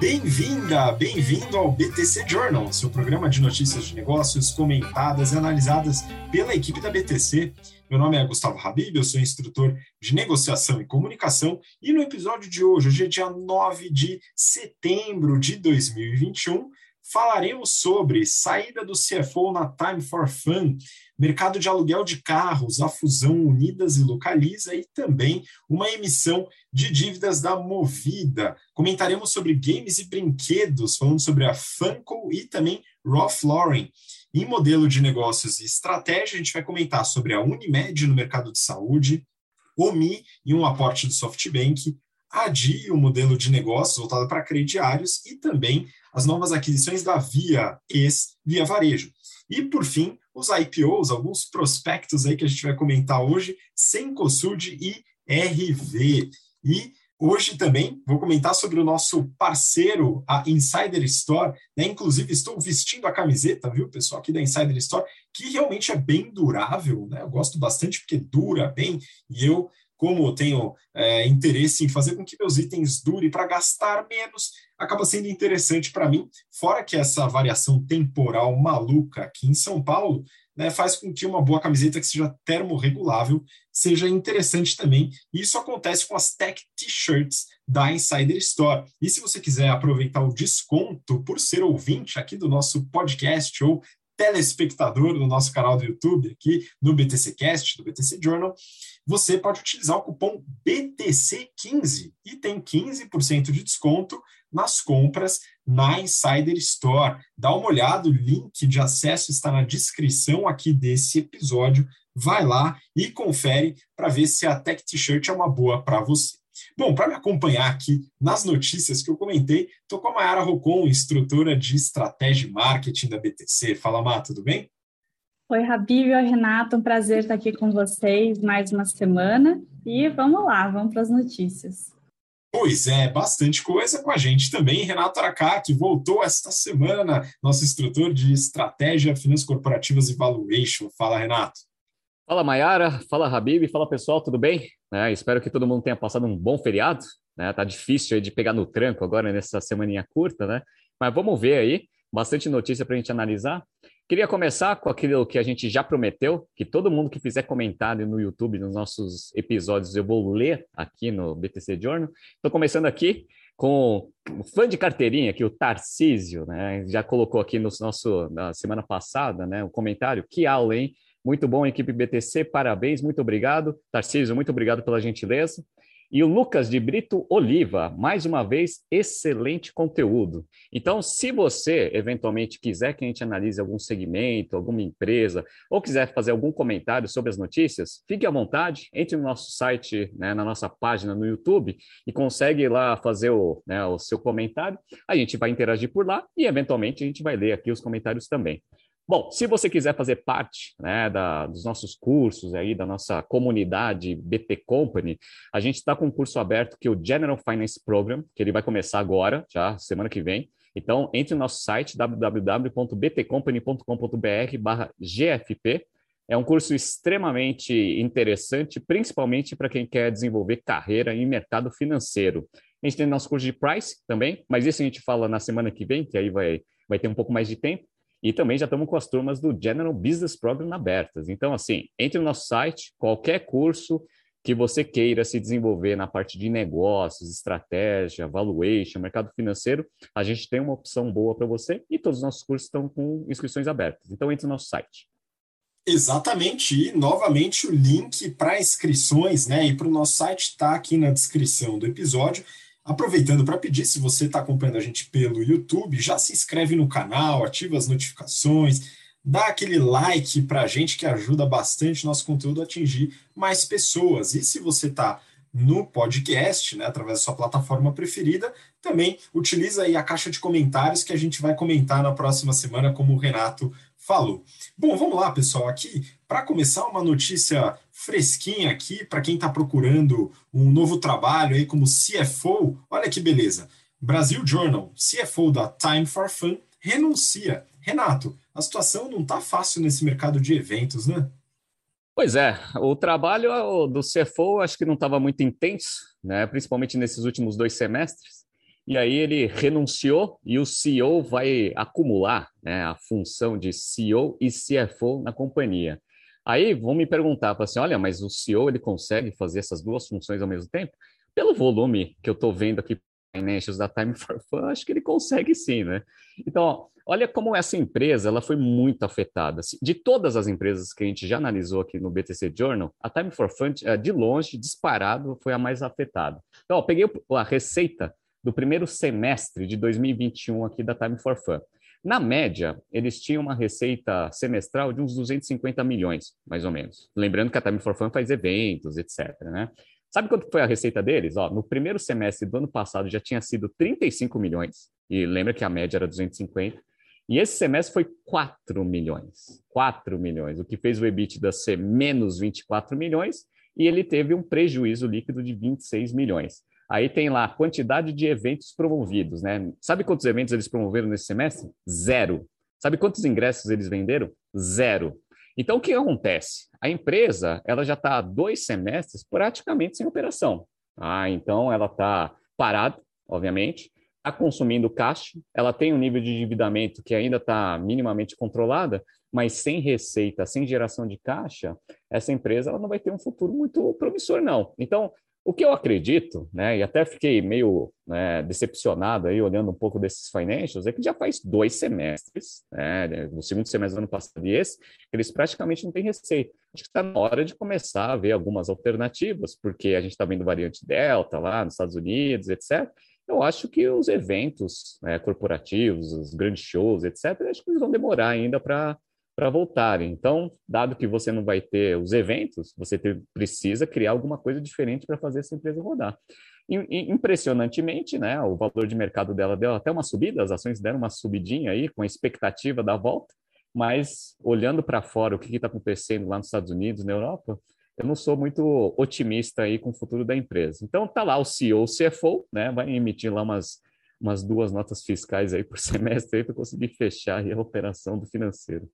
Bem-vinda, bem-vindo ao BTC Journal, seu programa de notícias de negócios comentadas e analisadas pela equipe da BTC. Meu nome é Gustavo Habib, eu sou instrutor de negociação e comunicação, e no episódio de hoje, hoje é dia 9 de setembro de 2021, falaremos sobre saída do CFO na Time for Fun, mercado de aluguel de carros, a fusão Unidas e Localiza e também uma emissão de dívidas da Movida. Comentaremos sobre games e brinquedos, falando sobre a Funko e também Ralph Lauren. Em modelo de negócios e estratégia, a gente vai comentar sobre a Unimed no mercado de saúde, OMI e um aporte do SoftBank, a DI, o modelo de negócios voltado para crediários, e também as novas aquisições da Via, ex-Via Varejo. E, por fim, os IPOs, alguns prospectos aí que a gente vai comentar hoje, Sencosud e RV. E hoje também vou comentar sobre o nosso parceiro, a Insider Store. Né? Inclusive, estou vestindo a camiseta, viu, pessoal, aqui da Insider Store, que realmente é bem durável. Né? Eu gosto bastante porque dura bem e eu como tenho é, interesse em fazer com que meus itens durem para gastar menos, acaba sendo interessante para mim. Fora que essa variação temporal maluca aqui em São Paulo né, faz com que uma boa camiseta que seja termorregulável seja interessante também. E isso acontece com as Tech T-shirts da Insider Store. E se você quiser aproveitar o desconto por ser ouvinte aqui do nosso podcast ou telespectador do nosso canal do YouTube, aqui no BTC Cast, do BTC Journal, você pode utilizar o cupom BTC15 e tem 15% de desconto nas compras na Insider Store. Dá uma olhada, o link de acesso está na descrição aqui desse episódio. Vai lá e confere para ver se a Tech T-shirt é uma boa para você. Bom, para me acompanhar aqui nas notícias que eu comentei, estou com a Mayara Rocon, instrutora de estratégia e marketing da BTC. Fala, Má, tudo bem? Oi, Habib, oi, Renato, um prazer estar aqui com vocês mais uma semana. E vamos lá, vamos para as notícias. Pois é, bastante coisa com a gente também. Renato Aracati voltou esta semana, nosso instrutor de estratégia, finanças corporativas e valuation. Fala, Renato. Fala, Mayara. Fala, Habib. Fala, pessoal, tudo bem? É, espero que todo mundo tenha passado um bom feriado. Né? Tá difícil de pegar no tranco agora nessa semaninha curta, né? Mas vamos ver aí. Bastante notícia para a gente analisar. Queria começar com aquilo que a gente já prometeu, que todo mundo que fizer comentário no YouTube, nos nossos episódios, eu vou ler aqui no BTC Journal. Estou começando aqui com o fã de carteirinha aqui, o Tarcísio, né? Já colocou aqui no nosso, na semana passada, né? O comentário, que aula, hein? Muito bom, equipe BTC, parabéns, muito obrigado. Tarcísio, muito obrigado pela gentileza. E o Lucas de Brito Oliva, mais uma vez, excelente conteúdo. Então, se você eventualmente quiser que a gente analise algum segmento, alguma empresa, ou quiser fazer algum comentário sobre as notícias, fique à vontade, entre no nosso site, né, na nossa página no YouTube e consegue lá fazer o, né, o seu comentário. A gente vai interagir por lá e, eventualmente, a gente vai ler aqui os comentários também. Bom, se você quiser fazer parte né, da, dos nossos cursos aí, da nossa comunidade BT Company, a gente está com um curso aberto que é o General Finance Program, que ele vai começar agora, já semana que vem. Então, entre no nosso site www.btcompany.com.br/gfp. É um curso extremamente interessante, principalmente para quem quer desenvolver carreira em mercado financeiro. A gente tem nosso curso de Price também, mas isso a gente fala na semana que vem, que aí vai, vai ter um pouco mais de tempo. E também já estamos com as turmas do General Business Program abertas. Então, assim, entre no nosso site, qualquer curso que você queira se desenvolver na parte de negócios, estratégia, valuation, mercado financeiro, a gente tem uma opção boa para você e todos os nossos cursos estão com inscrições abertas. Então, entre no nosso site. Exatamente, e novamente o link para inscrições né, e para o nosso site está aqui na descrição do episódio. Aproveitando para pedir, se você está acompanhando a gente pelo YouTube, já se inscreve no canal, ativa as notificações, dá aquele like para a gente que ajuda bastante nosso conteúdo a atingir mais pessoas. E se você está no podcast, né, através da sua plataforma preferida, também utiliza aí a caixa de comentários que a gente vai comentar na próxima semana, como o Renato falou. Bom, vamos lá, pessoal. Aqui, para começar, uma notícia fresquinha aqui para quem está procurando um novo trabalho aí como CFO. Olha que beleza. Brasil Journal, CFO da Time for Fun, renuncia. Renato, a situação não está fácil nesse mercado de eventos, né? Pois é, o trabalho do CFO acho que não estava muito intenso, né? principalmente nesses últimos dois semestres. E aí ele renunciou e o CEO vai acumular né, a função de CEO e CFO na companhia. Aí vão me perguntar, assim, olha, mas o CEO ele consegue fazer essas duas funções ao mesmo tempo? Pelo volume que eu estou vendo aqui financials da Time for Fun, acho que ele consegue sim, né? Então, ó, olha como essa empresa ela foi muito afetada. De todas as empresas que a gente já analisou aqui no BTC Journal, a Time for Fun, eh, de longe, disparado, foi a mais afetada. Então, ó, peguei a receita do primeiro semestre de 2021 aqui da Time for Fun. Na média, eles tinham uma receita semestral de uns 250 milhões, mais ou menos. Lembrando que a Time for Fun faz eventos, etc. Né? Sabe quanto foi a receita deles? Ó, no primeiro semestre do ano passado já tinha sido 35 milhões, e lembra que a média era 250, e esse semestre foi 4 milhões. 4 milhões, o que fez o EBITDA ser menos 24 milhões, e ele teve um prejuízo líquido de 26 milhões. Aí tem lá a quantidade de eventos promovidos, né? Sabe quantos eventos eles promoveram nesse semestre? Zero. Sabe quantos ingressos eles venderam? Zero. Então, o que acontece? A empresa ela já está há dois semestres praticamente sem operação. Ah, então, ela está parada, obviamente, está consumindo caixa, ela tem um nível de endividamento que ainda está minimamente controlada, mas sem receita, sem geração de caixa, essa empresa ela não vai ter um futuro muito promissor, não. Então, o que eu acredito, né, e até fiquei meio né, decepcionado aí olhando um pouco desses financials, é que já faz dois semestres, né, segundo semestre do ano passado e esse, eles praticamente não têm receita. Acho que está na hora de começar a ver algumas alternativas, porque a gente está vendo variante Delta lá nos Estados Unidos, etc. Eu acho que os eventos né, corporativos, os grandes shows, etc., acho que eles vão demorar ainda para para voltarem. Então, dado que você não vai ter os eventos, você ter, precisa criar alguma coisa diferente para fazer essa empresa rodar. E, impressionantemente, né, o valor de mercado dela deu até uma subida, as ações deram uma subidinha aí, com a expectativa da volta, mas olhando para fora o que está acontecendo lá nos Estados Unidos, na Europa, eu não sou muito otimista aí com o futuro da empresa. Então, tá lá o CEO, o CFO, né, vai emitir lá umas, umas duas notas fiscais aí por semestre para conseguir fechar a operação do financeiro.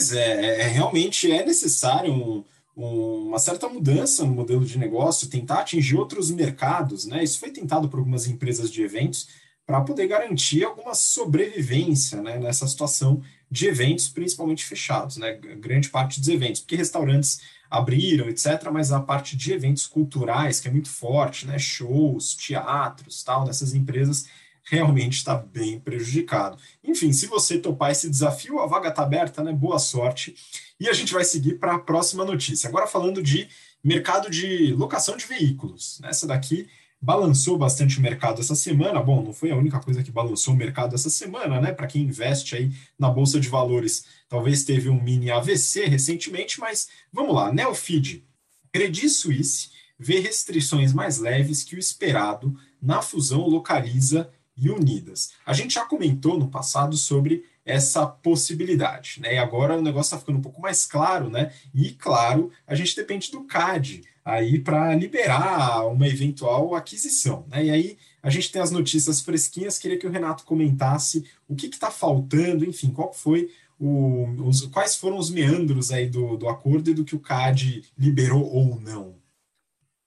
Pois é, é, é, realmente é necessário um, um, uma certa mudança no modelo de negócio, tentar atingir outros mercados, né? Isso foi tentado por algumas empresas de eventos para poder garantir alguma sobrevivência né, nessa situação de eventos, principalmente fechados, né? Grande parte dos eventos, porque restaurantes abriram, etc., mas a parte de eventos culturais, que é muito forte, né? Shows, teatros, tal, nessas empresas realmente está bem prejudicado. Enfim, se você topar esse desafio, a vaga está aberta, né? Boa sorte. E a gente vai seguir para a próxima notícia. Agora falando de mercado de locação de veículos. Essa daqui balançou bastante o mercado essa semana. Bom, não foi a única coisa que balançou o mercado essa semana, né? Para quem investe aí na bolsa de valores, talvez teve um mini AVC recentemente, mas vamos lá. Neofeed, Credit Suisse vê restrições mais leves que o esperado na fusão localiza e unidas. A gente já comentou no passado sobre essa possibilidade, né? E agora o negócio está ficando um pouco mais claro, né? E claro, a gente depende do CAD aí para liberar uma eventual aquisição, né? E aí a gente tem as notícias fresquinhas. Queria que o Renato comentasse o que está faltando, enfim, qual foi o, os, quais foram os meandros aí do, do acordo e do que o CAD liberou ou não.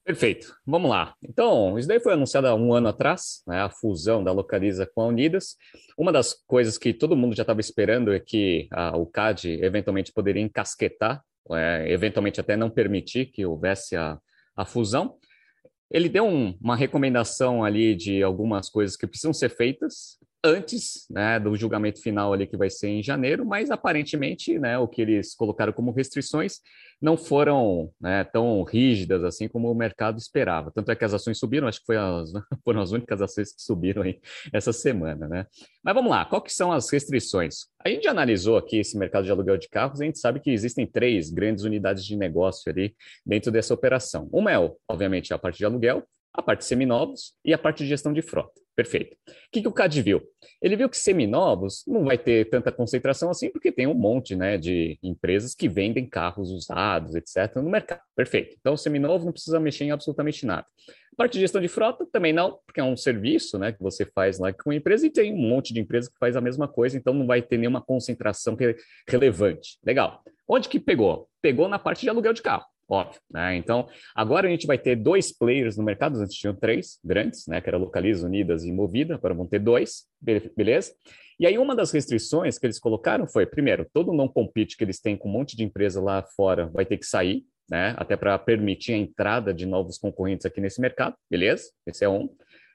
Perfeito. Vamos lá. Então, isso daí foi anunciado há um ano atrás, né, a fusão da Localiza com a Unidas. Uma das coisas que todo mundo já estava esperando é que a, o CAD eventualmente poderia encasquetar, é, eventualmente até não permitir que houvesse a, a fusão. Ele deu um, uma recomendação ali de algumas coisas que precisam ser feitas, antes né, do julgamento final ali que vai ser em janeiro, mas aparentemente né, o que eles colocaram como restrições não foram né, tão rígidas assim como o mercado esperava. Tanto é que as ações subiram, acho que as, foram as únicas ações que subiram aí essa semana. Né? Mas vamos lá, que são as restrições? A gente analisou aqui esse mercado de aluguel de carros, a gente sabe que existem três grandes unidades de negócio ali dentro dessa operação. Uma é, obviamente, a parte de aluguel, a parte de seminovos e a parte de gestão de frota. Perfeito. O que, que o CAD viu? Ele viu que seminovos não vai ter tanta concentração assim, porque tem um monte né, de empresas que vendem carros usados, etc., no mercado. Perfeito. Então, seminovo não precisa mexer em absolutamente nada. A parte de gestão de frota também não, porque é um serviço né, que você faz lá com a empresa e tem um monte de empresas que faz a mesma coisa, então não vai ter nenhuma concentração relevante. Legal. Onde que pegou? Pegou na parte de aluguel de carro. Óbvio. Né? Então, agora a gente vai ter dois players no mercado, antes tinham três grandes, né? que era Localiza, Unidas e Movida, agora vão ter dois, beleza? E aí uma das restrições que eles colocaram foi, primeiro, todo não compete que eles têm com um monte de empresa lá fora vai ter que sair, né? até para permitir a entrada de novos concorrentes aqui nesse mercado, beleza? Esse é um.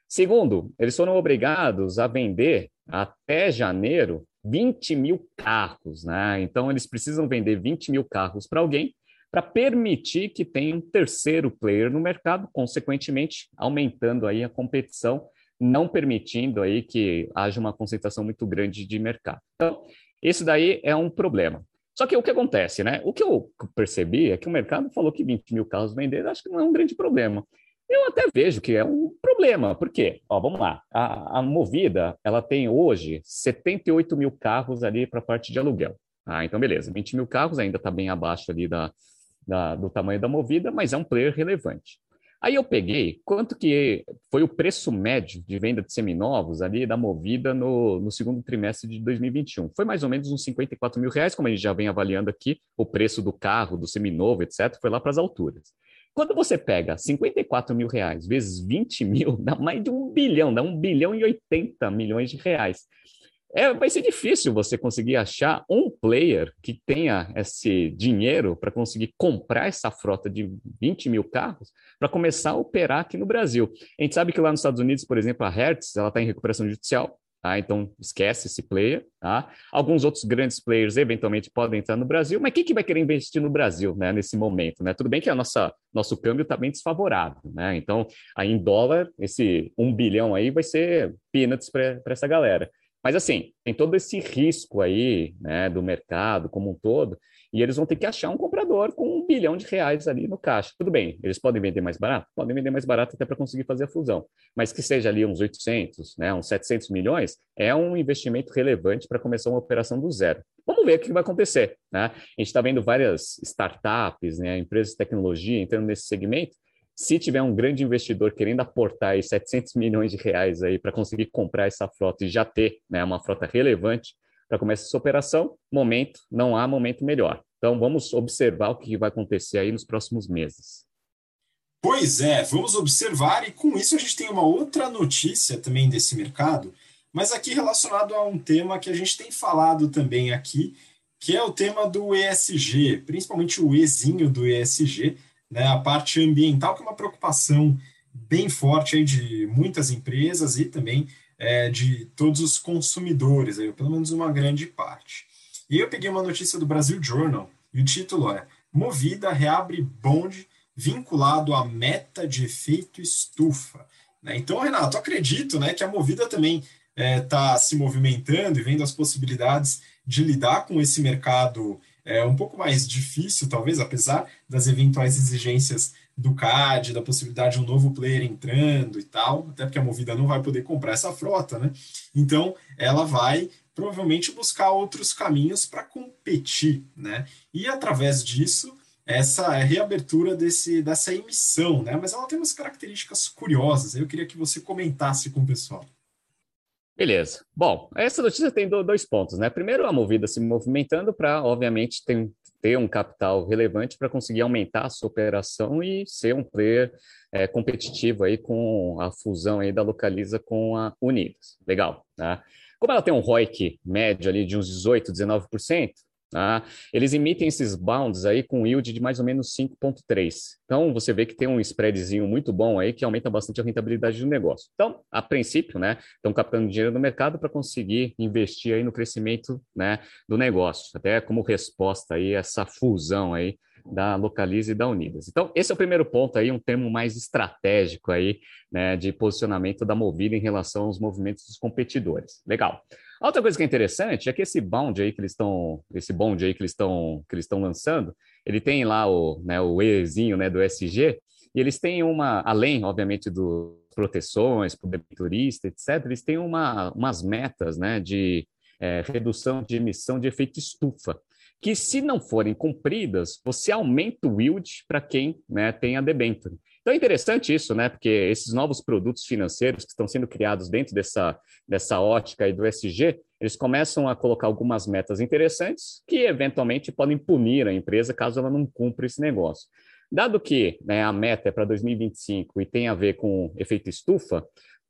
Segundo, eles foram obrigados a vender até janeiro 20 mil carros, né? Então eles precisam vender 20 mil carros para alguém para permitir que tenha um terceiro player no mercado, consequentemente aumentando aí a competição, não permitindo aí que haja uma concentração muito grande de mercado. Então, esse daí é um problema. Só que o que acontece, né? O que eu percebi é que o mercado falou que 20 mil carros venderam, acho que não é um grande problema. Eu até vejo que é um problema, por quê? Ó, vamos lá, a, a Movida, ela tem hoje 78 mil carros ali para a parte de aluguel. Ah, então beleza, 20 mil carros ainda está bem abaixo ali da, da, do tamanho da Movida, mas é um player relevante. Aí eu peguei quanto que foi o preço médio de venda de seminovos ali da Movida no, no segundo trimestre de 2021. Foi mais ou menos uns 54 mil reais, como a gente já vem avaliando aqui, o preço do carro, do seminovo, etc., foi lá para as alturas. Quando você pega 54 mil reais vezes 20 mil, dá mais de um bilhão, dá um bilhão e 80 milhões de reais é, vai ser difícil você conseguir achar um player que tenha esse dinheiro para conseguir comprar essa frota de 20 mil carros para começar a operar aqui no Brasil. A gente sabe que lá nos Estados Unidos, por exemplo, a Hertz ela está em recuperação judicial, tá? então esquece esse player. Tá? Alguns outros grandes players eventualmente podem entrar no Brasil, mas quem que vai querer investir no Brasil né, nesse momento? Né? Tudo bem que a nossa, nosso câmbio está bem desfavorável, né? então aí em dólar, esse um bilhão aí vai ser peanuts para essa galera. Mas assim, tem todo esse risco aí, né, do mercado como um todo, e eles vão ter que achar um comprador com um bilhão de reais ali no caixa. Tudo bem, eles podem vender mais barato? Podem vender mais barato até para conseguir fazer a fusão. Mas que seja ali uns 800, né, uns 700 milhões, é um investimento relevante para começar uma operação do zero. Vamos ver o que vai acontecer. Né? A gente está vendo várias startups, né, empresas de tecnologia entrando nesse segmento, se tiver um grande investidor querendo aportar aí 700 milhões de reais aí para conseguir comprar essa frota e já ter né, uma frota relevante para começar essa operação, momento, não há momento melhor. Então vamos observar o que vai acontecer aí nos próximos meses. Pois é, vamos observar e com isso a gente tem uma outra notícia também desse mercado, mas aqui relacionado a um tema que a gente tem falado também aqui, que é o tema do ESG, principalmente o Ezinho do ESG, né, a parte ambiental, que é uma preocupação bem forte aí de muitas empresas e também é, de todos os consumidores, aí, pelo menos uma grande parte. E eu peguei uma notícia do Brasil Journal, e o título é Movida reabre bonde vinculado à meta de efeito estufa. Né? Então, Renato, acredito né, que a Movida também está é, se movimentando e vendo as possibilidades de lidar com esse mercado é um pouco mais difícil, talvez, apesar das eventuais exigências do CAD, da possibilidade de um novo player entrando e tal, até porque a Movida não vai poder comprar essa frota, né? Então, ela vai provavelmente buscar outros caminhos para competir, né? E através disso, essa reabertura desse, dessa emissão, né? Mas ela tem umas características curiosas, eu queria que você comentasse com o pessoal. Beleza. Bom, essa notícia tem dois pontos, né? Primeiro, a Movida se movimentando para, obviamente, ter, ter um capital relevante para conseguir aumentar a sua operação e ser um player é, competitivo aí com a fusão aí da Localiza com a Unidas. Legal, né? Como ela tem um ROIC médio ali de uns 18, 19%, Tá? Eles emitem esses bounds aí com yield de mais ou menos 5,3. Então, você vê que tem um spreadzinho muito bom aí que aumenta bastante a rentabilidade do negócio. Então, a princípio, né, estão captando dinheiro no mercado para conseguir investir aí no crescimento né, do negócio, até como resposta aí a essa fusão aí da Localize e da Unidas. Então, esse é o primeiro ponto aí, um termo mais estratégico aí, né, de posicionamento da Movida em relação aos movimentos dos competidores. Legal. Outra coisa que é interessante é que esse bonde aí que eles estão, esse bonde aí que eles estão, que eles estão lançando, ele tem lá o, né, o Ezinho, né, do SG, e eles têm uma, além, obviamente, do proteções para o debiturista, etc., eles têm uma, umas metas, né, de é, redução de emissão de efeito estufa, que se não forem cumpridas, você aumenta o yield para quem né, tem a debênture. Então é interessante isso, né? Porque esses novos produtos financeiros que estão sendo criados dentro dessa, dessa ótica aí do SG, eles começam a colocar algumas metas interessantes que eventualmente podem punir a empresa caso ela não cumpra esse negócio. Dado que né, a meta é para 2025 e tem a ver com efeito estufa,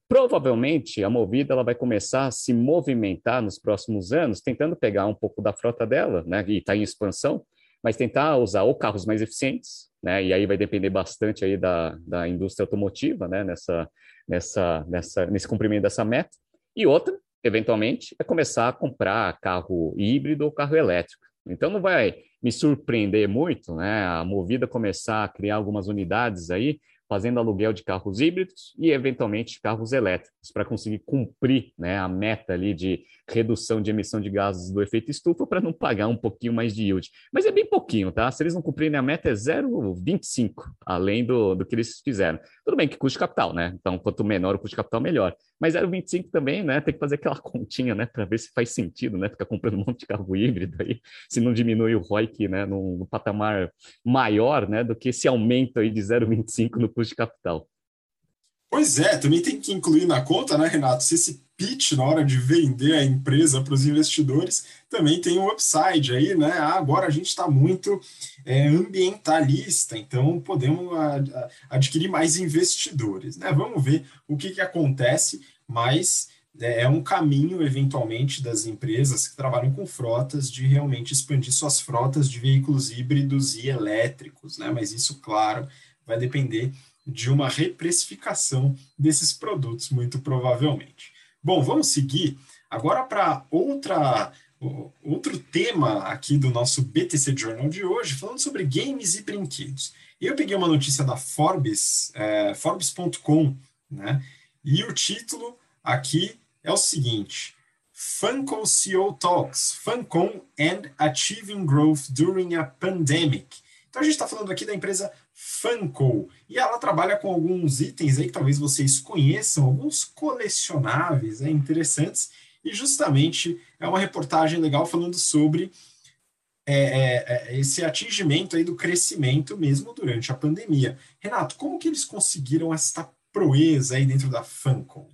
provavelmente a Movida ela vai começar a se movimentar nos próximos anos, tentando pegar um pouco da frota dela, né, e está em expansão, mas tentar usar ou carros mais eficientes, né, e aí vai depender bastante aí da, da indústria automotiva, né, nessa, nessa, nessa, nesse cumprimento dessa meta, e outra, eventualmente, é começar a comprar carro híbrido ou carro elétrico. Então não vai me surpreender muito, né, a Movida começar a criar algumas unidades aí fazendo aluguel de carros híbridos e, eventualmente, carros elétricos, para conseguir cumprir né, a meta ali de redução de emissão de gases do efeito estufa para não pagar um pouquinho mais de yield. Mas é bem pouquinho, tá? Se eles não cumprirem a meta, é 0,25, além do, do que eles fizeram. Tudo bem que custo capital, né? Então, quanto menor o custo capital, melhor. Mas 0,25 também, né? Tem que fazer aquela continha, né? Para ver se faz sentido, né? Ficar comprando um monte de carro híbrido aí, se não diminui o ROIC, né? Num patamar maior, né? Do que esse aumento aí de 0,25 no custo de capital. Pois é, também tem que incluir na conta, né, Renato, se esse pitch na hora de vender a empresa para os investidores também tem um upside aí, né? Ah, agora a gente está muito é, ambientalista, então podemos adquirir mais investidores, né? Vamos ver o que, que acontece, mas é, é um caminho, eventualmente, das empresas que trabalham com frotas de realmente expandir suas frotas de veículos híbridos e elétricos, né? Mas isso, claro, vai depender de uma reprecificação desses produtos, muito provavelmente. Bom, vamos seguir agora para outra outro tema aqui do nosso BTC Journal de hoje, falando sobre games e brinquedos. Eu peguei uma notícia da Forbes, é, Forbes.com, né? E o título aqui é o seguinte: Funko CEO Talks, Funcom and Achieving Growth During a Pandemic. Então a gente está falando aqui da empresa Funko. E ela trabalha com alguns itens aí que talvez vocês conheçam, alguns colecionáveis né, interessantes. E justamente é uma reportagem legal falando sobre é, é, é, esse atingimento aí do crescimento mesmo durante a pandemia. Renato, como que eles conseguiram esta proeza aí dentro da Funko?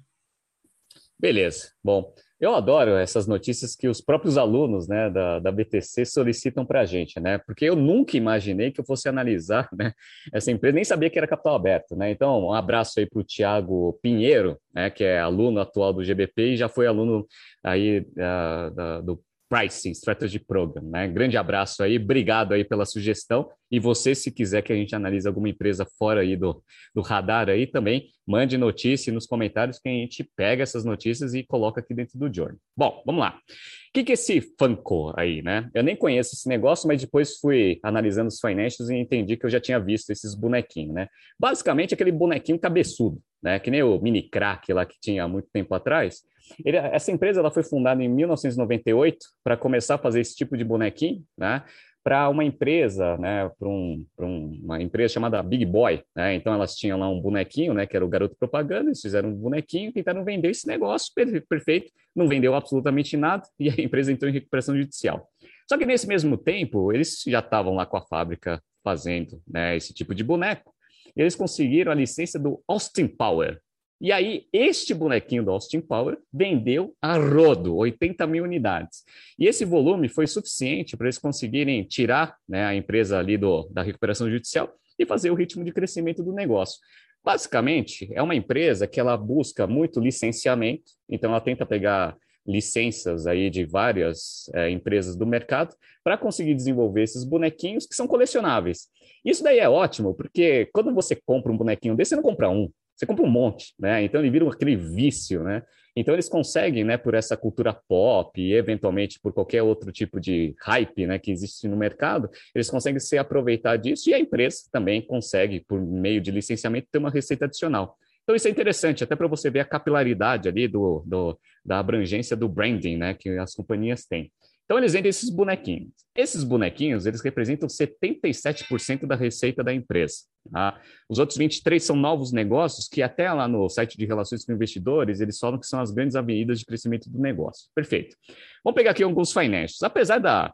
Beleza. Bom, eu adoro essas notícias que os próprios alunos né, da, da BTC solicitam para a gente, né? Porque eu nunca imaginei que eu fosse analisar né, essa empresa, nem sabia que era capital aberto, né? Então, um abraço aí para o Tiago Pinheiro, né, que é aluno atual do GBP e já foi aluno aí uh, do Pricing Strategy Program. Né? Grande abraço aí, obrigado aí pela sugestão. E você, se quiser que a gente analise alguma empresa fora aí do, do radar aí também, mande notícia nos comentários que a gente pega essas notícias e coloca aqui dentro do Journal. Bom, vamos lá. O que, que é esse Funko aí, né? Eu nem conheço esse negócio, mas depois fui analisando os financials e entendi que eu já tinha visto esses bonequinhos, né? Basicamente aquele bonequinho cabeçudo, né? Que nem o mini crack lá que tinha há muito tempo atrás. Ele, essa empresa ela foi fundada em 1998 para começar a fazer esse tipo de bonequinho, né? Para uma empresa, né? Para um, um, uma empresa chamada Big Boy, né? Então elas tinham lá um bonequinho, né? Que era o garoto propaganda. Eles fizeram um bonequinho, tentaram vender esse negócio perfeito, não vendeu absolutamente nada e a empresa entrou em recuperação judicial. Só que nesse mesmo tempo eles já estavam lá com a fábrica fazendo né, esse tipo de boneco. Eles conseguiram a licença do Austin Power, e aí, este bonequinho do Austin Power vendeu a rodo, 80 mil unidades. E esse volume foi suficiente para eles conseguirem tirar né, a empresa ali do, da recuperação judicial e fazer o ritmo de crescimento do negócio. Basicamente, é uma empresa que ela busca muito licenciamento, então ela tenta pegar licenças aí de várias é, empresas do mercado para conseguir desenvolver esses bonequinhos que são colecionáveis. Isso daí é ótimo, porque quando você compra um bonequinho desse, você não compra um, você compra um monte, né? Então ele vira aquele vício, né? Então eles conseguem, né, por essa cultura pop e eventualmente por qualquer outro tipo de hype, né, que existe no mercado, eles conseguem se aproveitar disso e a empresa também consegue, por meio de licenciamento, ter uma receita adicional. Então isso é interessante, até para você ver a capilaridade ali do, do, da abrangência do branding, né, que as companhias têm. Então eles vendem esses bonequinhos. Esses bonequinhos, eles representam 77% da receita da empresa. Tá? Os outros 23 são novos negócios que até lá no site de relações com investidores, eles falam que são as grandes avenidas de crescimento do negócio. Perfeito. Vamos pegar aqui alguns financials. Apesar da,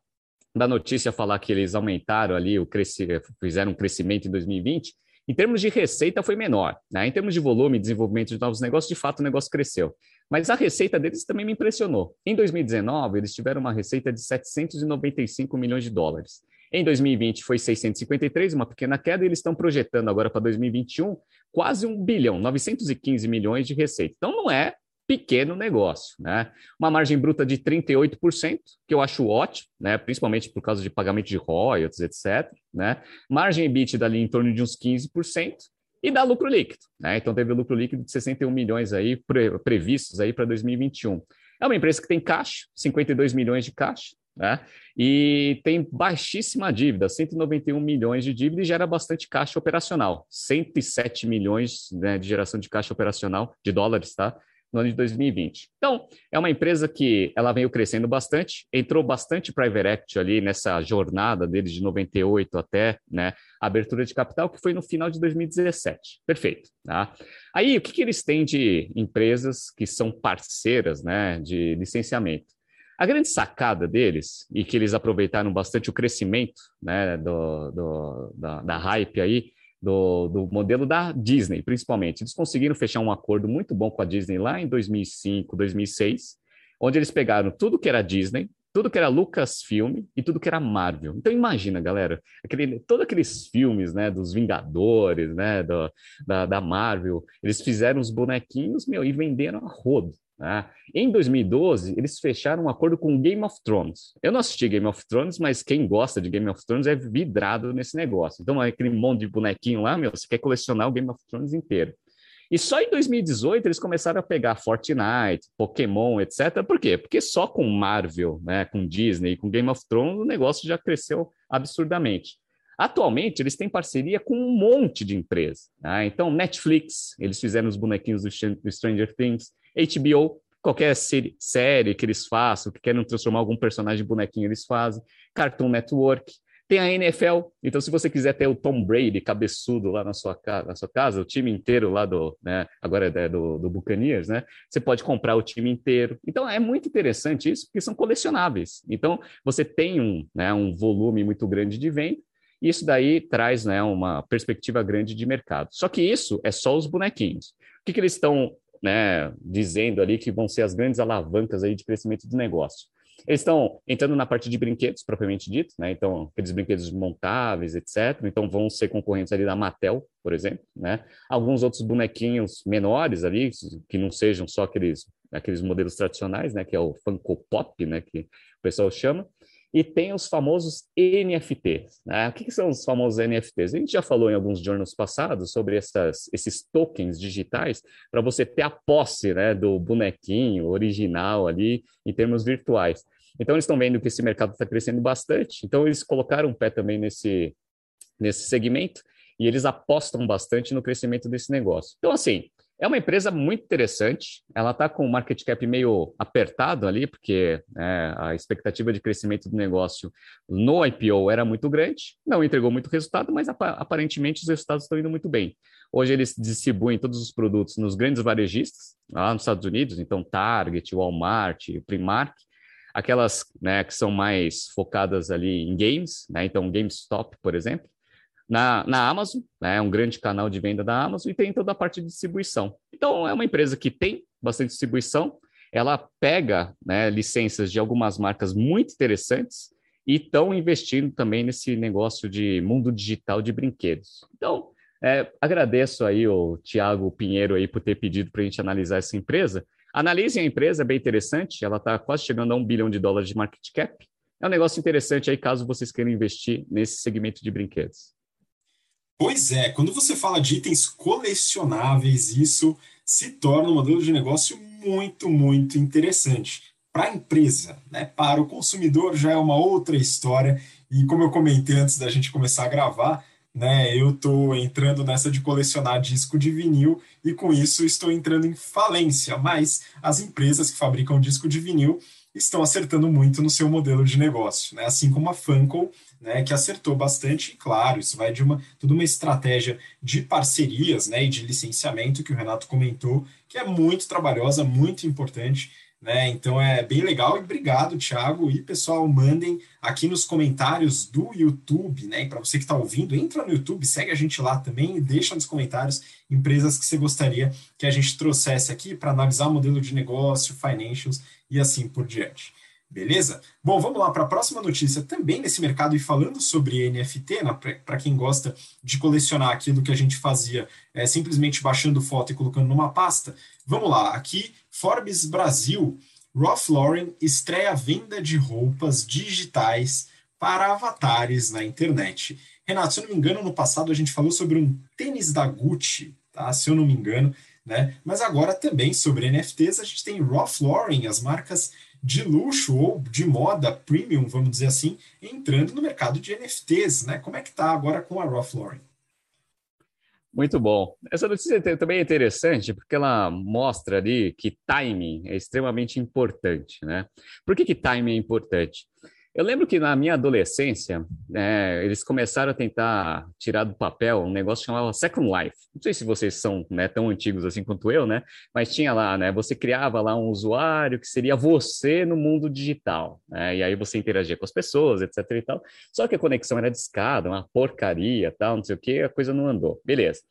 da notícia falar que eles aumentaram ali, o cresci, fizeram um crescimento em 2020, em termos de receita foi menor. Né? Em termos de volume e desenvolvimento de novos negócios, de fato o negócio cresceu. Mas a receita deles também me impressionou. Em 2019, eles tiveram uma receita de 795 milhões de dólares. Em 2020 foi 653, uma pequena queda, e eles estão projetando agora para 2021 quase um bilhão, 915 milhões de receita. Então não é pequeno negócio, né? Uma margem bruta de 38%, que eu acho ótimo, né? Principalmente por causa de pagamento de royalties, etc, né? Margem EBITDA ali em torno de uns 15% e dá lucro líquido, né? Então teve lucro líquido de 61 milhões aí pre previstos aí para 2021. É uma empresa que tem caixa, 52 milhões de caixa, né? E tem baixíssima dívida, 191 milhões de dívida e gera bastante caixa operacional, 107 milhões né, de geração de caixa operacional de dólares, tá? No ano de 2020. Então, é uma empresa que ela veio crescendo bastante, entrou bastante private equity ali nessa jornada deles de 98 até né, a abertura de capital, que foi no final de 2017. Perfeito. Tá? Aí, o que, que eles têm de empresas que são parceiras né, de licenciamento? A grande sacada deles, e que eles aproveitaram bastante o crescimento né, do, do da, da hype aí, do, do modelo da Disney, principalmente. Eles conseguiram fechar um acordo muito bom com a Disney lá em 2005, 2006, onde eles pegaram tudo que era Disney, tudo que era Lucasfilm e tudo que era Marvel. Então imagina, galera, aquele, todos aqueles filmes, né, dos Vingadores, né, do, da, da Marvel, eles fizeram os bonequinhos, meu, e venderam a rodo. Né? Em 2012, eles fecharam um acordo com Game of Thrones. Eu não assisti Game of Thrones, mas quem gosta de Game of Thrones é vidrado nesse negócio. Então, aquele monte de bonequinho lá, meu, você quer colecionar o Game of Thrones inteiro. E só em 2018 eles começaram a pegar Fortnite, Pokémon, etc. Por quê? Porque só com Marvel, né, com Disney, com Game of Thrones, o negócio já cresceu absurdamente. Atualmente, eles têm parceria com um monte de empresas. Né? Então, Netflix, eles fizeram os bonequinhos do Stranger Things. HBO, qualquer série, série que eles façam, que querem transformar algum personagem em bonequinho, eles fazem. Cartoon Network. Tem a NFL, então se você quiser ter o Tom Brady cabeçudo lá na sua, casa, na sua casa, o time inteiro lá do, né, agora é do, do Buccaneers, né, você pode comprar o time inteiro. Então é muito interessante isso, porque são colecionáveis. Então você tem um, né, um volume muito grande de venda, e isso daí traz né, uma perspectiva grande de mercado. Só que isso é só os bonequinhos. O que, que eles estão né, dizendo ali que vão ser as grandes alavancas aí de crescimento do negócio. Eles estão entrando na parte de brinquedos, propriamente dito, né? Então, aqueles brinquedos montáveis, etc. Então, vão ser concorrentes ali da Mattel, por exemplo, né? Alguns outros bonequinhos menores ali, que não sejam só aqueles, aqueles modelos tradicionais, né? Que é o Funko Pop, né? Que o pessoal chama e tem os famosos NFTs. Né? O que, que, são os famosos NFTs? A gente já falou em alguns jornais passados sobre essas, esses tokens digitais para você ter a posse né, do bonequinho original ali em termos virtuais. Então, eles estão vendo que esse mercado está crescendo bastante, então eles colocaram um pé também nesse, nesse segmento e eles apostam bastante no crescimento desse negócio. Então, assim, é uma empresa muito interessante. Ela está com o market cap meio apertado ali, porque é, a expectativa de crescimento do negócio no IPO era muito grande. Não entregou muito resultado, mas aparentemente os resultados estão indo muito bem. Hoje eles distribuem todos os produtos nos grandes varejistas, lá nos Estados Unidos, então Target, Walmart, Primark, aquelas né, que são mais focadas ali em games, né? então GameStop, por exemplo na, na Amazon, né, é um grande canal de venda da Amazon, e tem toda a parte de distribuição. Então, é uma empresa que tem bastante distribuição, ela pega né, licenças de algumas marcas muito interessantes e estão investindo também nesse negócio de mundo digital de brinquedos. Então, é, agradeço aí o Tiago Pinheiro aí por ter pedido para a gente analisar essa empresa. Analisem a empresa, é bem interessante, ela está quase chegando a um bilhão de dólares de market cap. É um negócio interessante aí caso vocês queiram investir nesse segmento de brinquedos. Pois é, quando você fala de itens colecionáveis, isso se torna um modelo de negócio muito, muito interessante. Para a empresa, né? para o consumidor já é uma outra história. E como eu comentei antes da gente começar a gravar, né, eu estou entrando nessa de colecionar disco de vinil e com isso estou entrando em falência. Mas as empresas que fabricam disco de vinil estão acertando muito no seu modelo de negócio, né? assim como a Funko né, que acertou bastante, e claro, isso vai de uma toda uma estratégia de parcerias né, e de licenciamento que o Renato comentou, que é muito trabalhosa, muito importante. Né? Então é bem legal e obrigado, Thiago. E pessoal, mandem aqui nos comentários do YouTube, né? Para você que está ouvindo, entra no YouTube, segue a gente lá também e deixa nos comentários empresas que você gostaria que a gente trouxesse aqui para analisar o modelo de negócio, financials e assim por diante. Beleza? Bom, vamos lá para a próxima notícia, também nesse mercado e falando sobre NFT, né, para quem gosta de colecionar aquilo que a gente fazia é, simplesmente baixando foto e colocando numa pasta. Vamos lá, aqui Forbes Brasil, Ralph Lauren estreia venda de roupas digitais para avatares na internet. Renato, se eu não me engano, no passado a gente falou sobre um tênis da Gucci, tá? Se eu não me engano, né? Mas agora também sobre NFTs a gente tem Ralph Lauren, as marcas de luxo ou de moda premium, vamos dizer assim, entrando no mercado de NFTs, né? Como é que está agora com a Ralph Lauren? Muito bom. Essa notícia também é interessante porque ela mostra ali que timing é extremamente importante, né? Por que, que timing é importante? Eu lembro que na minha adolescência, é, eles começaram a tentar tirar do papel um negócio chamado Second Life. Não sei se vocês são né, tão antigos assim quanto eu, né? Mas tinha lá, né? Você criava lá um usuário que seria você no mundo digital, né? E aí você interagia com as pessoas, etc e tal. Só que a conexão era discada, uma porcaria, tal, não sei o que, a coisa não andou. Beleza.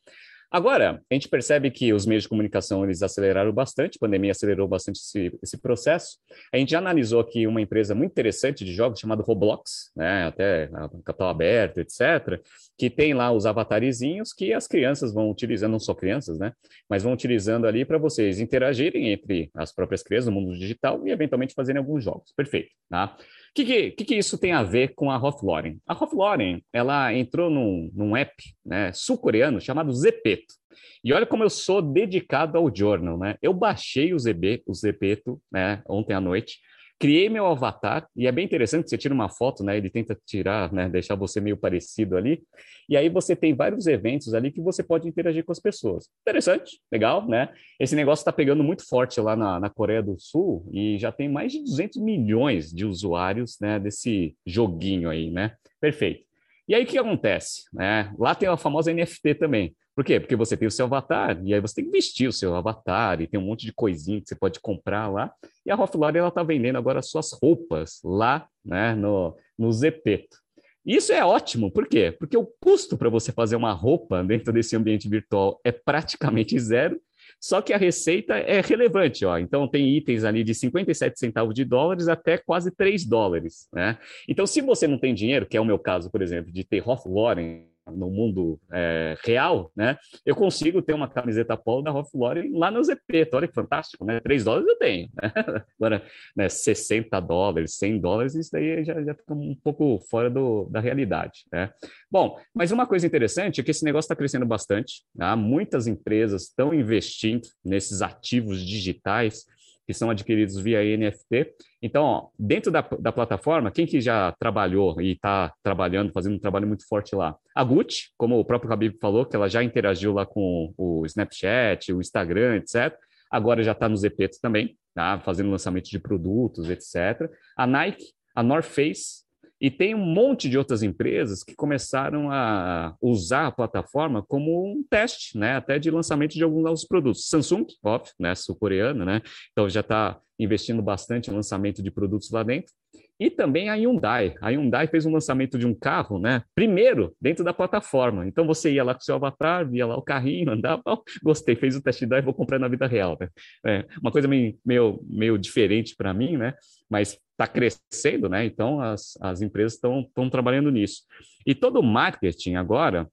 Agora, a gente percebe que os meios de comunicação eles aceleraram bastante, a pandemia acelerou bastante esse, esse, processo. A gente analisou aqui uma empresa muito interessante de jogos chamada Roblox, né, até capital aberto, etc., que tem lá os avatarizinhos que as crianças vão utilizando, não só crianças, né, mas vão utilizando ali para vocês interagirem entre as próprias crianças no mundo digital e eventualmente fazerem alguns jogos. Perfeito, tá? Que, que, que, isso tem a ver com a Lauren? A Lauren, ela entrou num, num app né, sul-coreano chamado Zepeto. E olha como eu sou dedicado ao journal, né? Eu baixei o ZB, o Zepeto, né, ontem à noite, criei meu avatar, e é bem interessante, você tira uma foto, né, ele tenta tirar, né, deixar você meio parecido ali, e aí você tem vários eventos ali que você pode interagir com as pessoas. Interessante, legal, né? Esse negócio está pegando muito forte lá na, na, Coreia do Sul, e já tem mais de 200 milhões de usuários, né, desse joguinho aí, né? Perfeito. E aí o que acontece? Né? Lá tem a famosa NFT também. Por quê? Porque você tem o seu avatar, e aí você tem que vestir o seu avatar, e tem um monte de coisinha que você pode comprar lá. E a Ralph Lauren está vendendo agora suas roupas lá né, no, no Zepeto. Isso é ótimo, por quê? Porque o custo para você fazer uma roupa dentro desse ambiente virtual é praticamente zero, só que a receita é relevante, ó. Então tem itens ali de 57 centavos de dólares até quase 3 dólares, né? Então, se você não tem dinheiro, que é o meu caso, por exemplo, de ter Ralph Lauren no mundo é, real, né? Eu consigo ter uma camiseta polo da Ralph Lauren lá no ZP. Olha que fantástico, né? 3 dólares eu tenho. Né? Agora, né, 60 dólares, 100 dólares, isso daí já, já fica um pouco fora do, da realidade, né? Bom, mas uma coisa interessante é que esse negócio está crescendo bastante. Tá? Muitas empresas estão investindo nesses ativos digitais que são adquiridos via NFT. Então, ó, dentro da, da plataforma, quem que já trabalhou e está trabalhando, fazendo um trabalho muito forte lá? A Gucci, como o próprio Habib falou, que ela já interagiu lá com o Snapchat, o Instagram, etc. Agora já está no Zepeto também, tá? fazendo lançamento de produtos, etc. A Nike, a North Face, e tem um monte de outras empresas que começaram a usar a plataforma como um teste, né? Até de lançamento de alguns novos produtos. Samsung, óbvio, né? Sul-coreana, né? Então já está investindo bastante em lançamento de produtos lá dentro. E também a Hyundai. A Hyundai fez um lançamento de um carro, né? Primeiro, dentro da plataforma. Então você ia lá com o seu avatar, via lá o carrinho, andava, oh, gostei, fez o test drive, vou comprar na vida real. Né? É uma coisa meio, meio, meio diferente para mim, né? Mas está crescendo, né? Então as, as empresas estão trabalhando nisso. E todo o marketing agora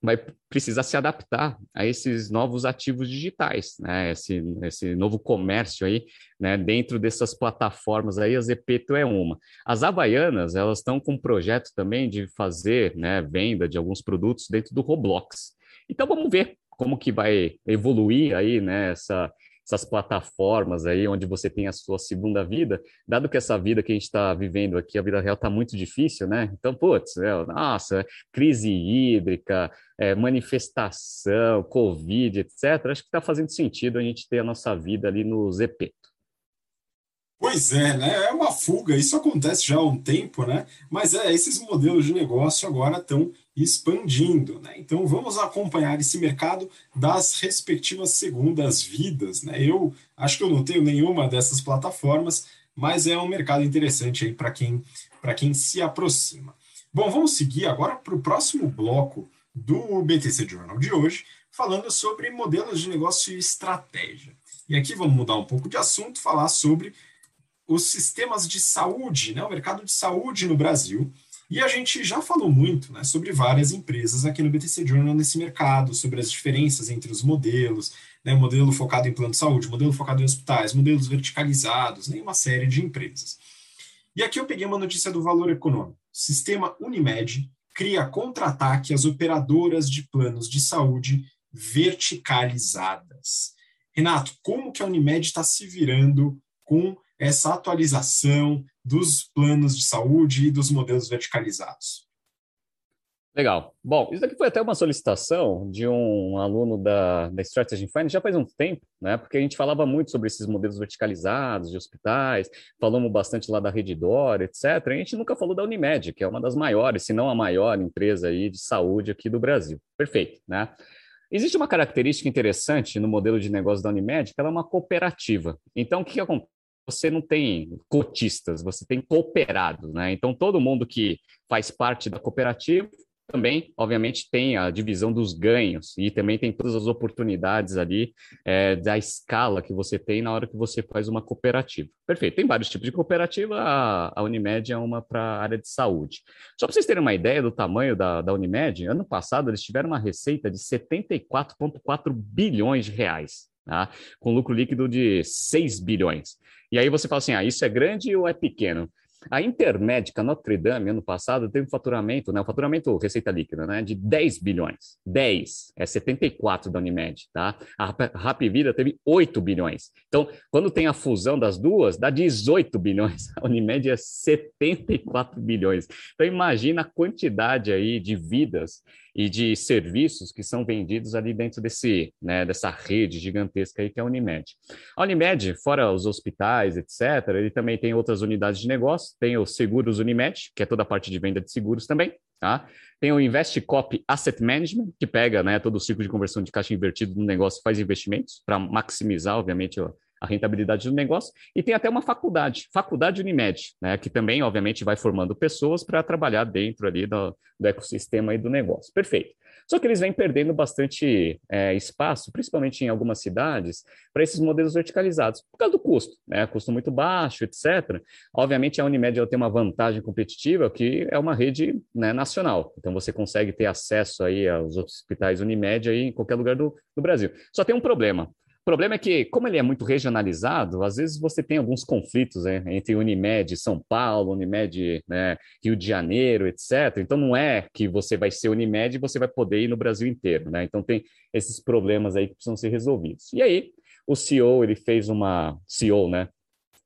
vai precisar se adaptar a esses novos ativos digitais, né? Esse, esse novo comércio aí, né? Dentro dessas plataformas aí, a Zepeto é uma. As Havaianas, elas estão com um projeto também de fazer, né? Venda de alguns produtos dentro do Roblox. Então vamos ver como que vai evoluir aí, né? Essa, essas plataformas aí onde você tem a sua segunda vida, dado que essa vida que a gente está vivendo aqui, a vida real está muito difícil, né? Então, putz, é, nossa, crise hídrica, é, manifestação, Covid, etc. Acho que está fazendo sentido a gente ter a nossa vida ali no ZP. Pois é, né? É uma fuga, isso acontece já há um tempo, né? Mas é, esses modelos de negócio agora estão expandindo, né? Então vamos acompanhar esse mercado das respectivas segundas vidas, né? Eu acho que eu não tenho nenhuma dessas plataformas, mas é um mercado interessante aí para quem para quem se aproxima. Bom, vamos seguir agora para o próximo bloco do BTC Journal de hoje, falando sobre modelos de negócio e estratégia. E aqui vamos mudar um pouco de assunto, falar sobre os sistemas de saúde, né, o mercado de saúde no Brasil. E a gente já falou muito né, sobre várias empresas aqui no BTC Journal nesse mercado, sobre as diferenças entre os modelos, né, modelo focado em plano de saúde, modelo focado em hospitais, modelos verticalizados, né, uma série de empresas. E aqui eu peguei uma notícia do Valor Econômico. Sistema Unimed cria contra-ataque às operadoras de planos de saúde verticalizadas. Renato, como que a Unimed está se virando com essa atualização dos planos de saúde e dos modelos verticalizados? Legal. Bom, isso aqui foi até uma solicitação de um aluno da, da Strategy Finance já faz um tempo, né? Porque a gente falava muito sobre esses modelos verticalizados de hospitais, falamos bastante lá da Redditor, etc. E a gente nunca falou da Unimed, que é uma das maiores, se não a maior empresa aí de saúde aqui do Brasil. Perfeito, né? Existe uma característica interessante no modelo de negócio da Unimed, que ela é uma cooperativa. Então, o que, que acontece? Você não tem cotistas, você tem cooperados, né? Então, todo mundo que faz parte da cooperativa também, obviamente, tem a divisão dos ganhos e também tem todas as oportunidades ali é, da escala que você tem na hora que você faz uma cooperativa. Perfeito. Tem vários tipos de cooperativa, a, Unimed é uma para a área de saúde. Só para vocês terem uma ideia do tamanho da, da Unimed, ano passado eles tiveram uma receita de 74,4 bilhões de reais. Tá? com lucro líquido de 6 bilhões. E aí você fala assim, ah, isso é grande ou é pequeno? A Intermédica Notre Dame, ano passado, teve um faturamento, né, um faturamento receita líquida, né, de 10 bilhões. 10, é 74 da Unimed, tá? A Rap Vida teve 8 bilhões. Então, quando tem a fusão das duas, dá 18 bilhões. A Unimed é 74 bilhões. Então, imagina a quantidade aí de vidas e de serviços que são vendidos ali dentro desse, né, dessa rede gigantesca aí que é a Unimed. A Unimed, fora os hospitais, etc., ele também tem outras unidades de negócio, tem o Seguros Unimed, que é toda a parte de venda de seguros também, tá? Tem o Investcop Asset Management, que pega né, todo o ciclo de conversão de caixa invertido no negócio e faz investimentos para maximizar, obviamente, a rentabilidade do negócio, e tem até uma faculdade, Faculdade Unimed, né, que também, obviamente, vai formando pessoas para trabalhar dentro ali do, do ecossistema do negócio. Perfeito. Só que eles vêm perdendo bastante é, espaço, principalmente em algumas cidades, para esses modelos verticalizados, por causa do custo, né? Custo muito baixo, etc. Obviamente, a Unimed tem uma vantagem competitiva que é uma rede né, nacional. Então, você consegue ter acesso aí aos hospitais Unimed aí em qualquer lugar do, do Brasil. Só tem um problema problema é que, como ele é muito regionalizado, às vezes você tem alguns conflitos né, entre Unimed São Paulo, Unimed né, Rio de Janeiro, etc. Então, não é que você vai ser Unimed e você vai poder ir no Brasil inteiro. Né? Então, tem esses problemas aí que precisam ser resolvidos. E aí, o CEO, ele fez uma... CEO, né?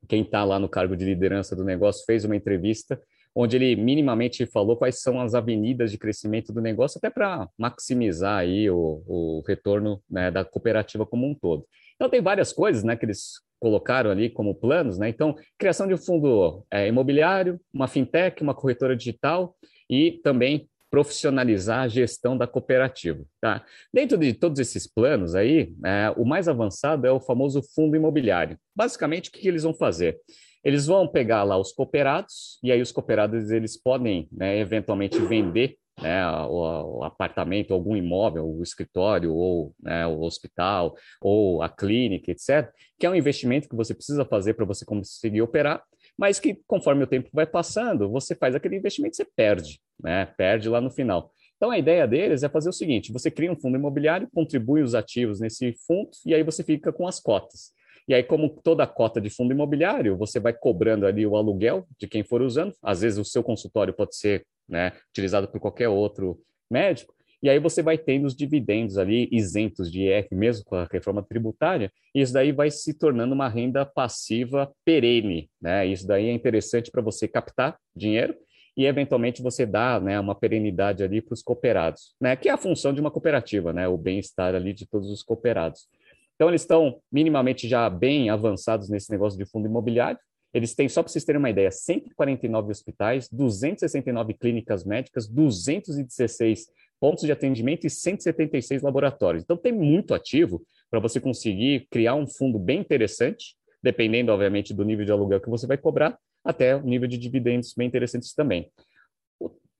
Quem está lá no cargo de liderança do negócio fez uma entrevista onde ele minimamente falou quais são as avenidas de crescimento do negócio, até para maximizar aí o, o retorno né, da cooperativa como um todo. Então, tem várias coisas né, que eles colocaram ali como planos, né? Então, criação de um fundo é, imobiliário, uma fintech, uma corretora digital e também profissionalizar a gestão da cooperativa. Tá? Dentro de todos esses planos aí, é, o mais avançado é o famoso fundo imobiliário. Basicamente, o que, que eles vão fazer? Eles vão pegar lá os cooperados, e aí os cooperados eles podem né, eventualmente vender né, o, o, apartamento, algum imóvel, o escritório, ou né, o hospital, ou a clínica, etc., que é um investimento que você precisa fazer para você conseguir operar, mas que conforme o tempo vai passando, você faz aquele investimento e você perde, né, perde lá no final. Então, a ideia deles é fazer o seguinte: você cria um fundo imobiliário, contribui os ativos nesse fundo, e aí você fica com as cotas. E aí, como toda cota de fundo imobiliário, você vai cobrando ali o aluguel de quem for usando. Às vezes o seu consultório pode ser né, utilizado por qualquer outro médico. E aí você vai tendo os dividendos ali isentos de IR, mesmo com a reforma tributária, e isso daí vai se tornando uma renda passiva perene. Né? Isso daí é interessante para você captar dinheiro e eventualmente você dar né, uma perenidade ali para os cooperados, né? que é a função de uma cooperativa, né? o bem-estar ali de todos os cooperados. Então, eles estão minimamente já bem avançados nesse negócio de fundo imobiliário. Eles têm, só para vocês terem uma ideia, 149 hospitais, 269 clínicas médicas, 216 pontos de atendimento e 176 laboratórios. Então, tem muito ativo para você conseguir criar um fundo bem interessante, dependendo, obviamente, do nível de aluguel que você vai cobrar, até o nível de dividendos bem interessantes também.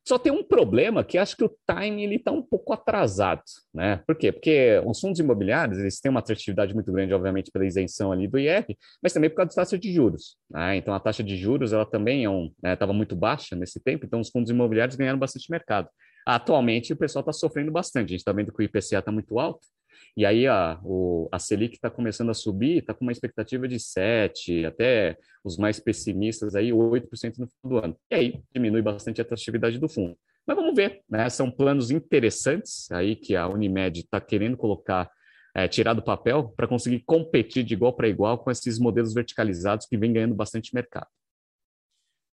Só tem um problema que acho que o time ele está um pouco atrasado, né? Por quê? Porque os fundos imobiliários eles têm uma atratividade muito grande, obviamente, pela isenção ali do IR, mas também por causa da taxa de juros. Né? Então a taxa de juros ela também é um estava né, muito baixa nesse tempo, então os fundos imobiliários ganharam bastante mercado. Atualmente o pessoal está sofrendo bastante. A gente está vendo que o IPCA está muito alto, e aí a, o, a Selic está começando a subir, está com uma expectativa de 7%, até os mais pessimistas aí 8% no final do ano. E aí diminui bastante a atratividade do fundo. Mas vamos ver, né? São planos interessantes aí que a Unimed está querendo colocar, é, tirar do papel para conseguir competir de igual para igual com esses modelos verticalizados que vem ganhando bastante mercado.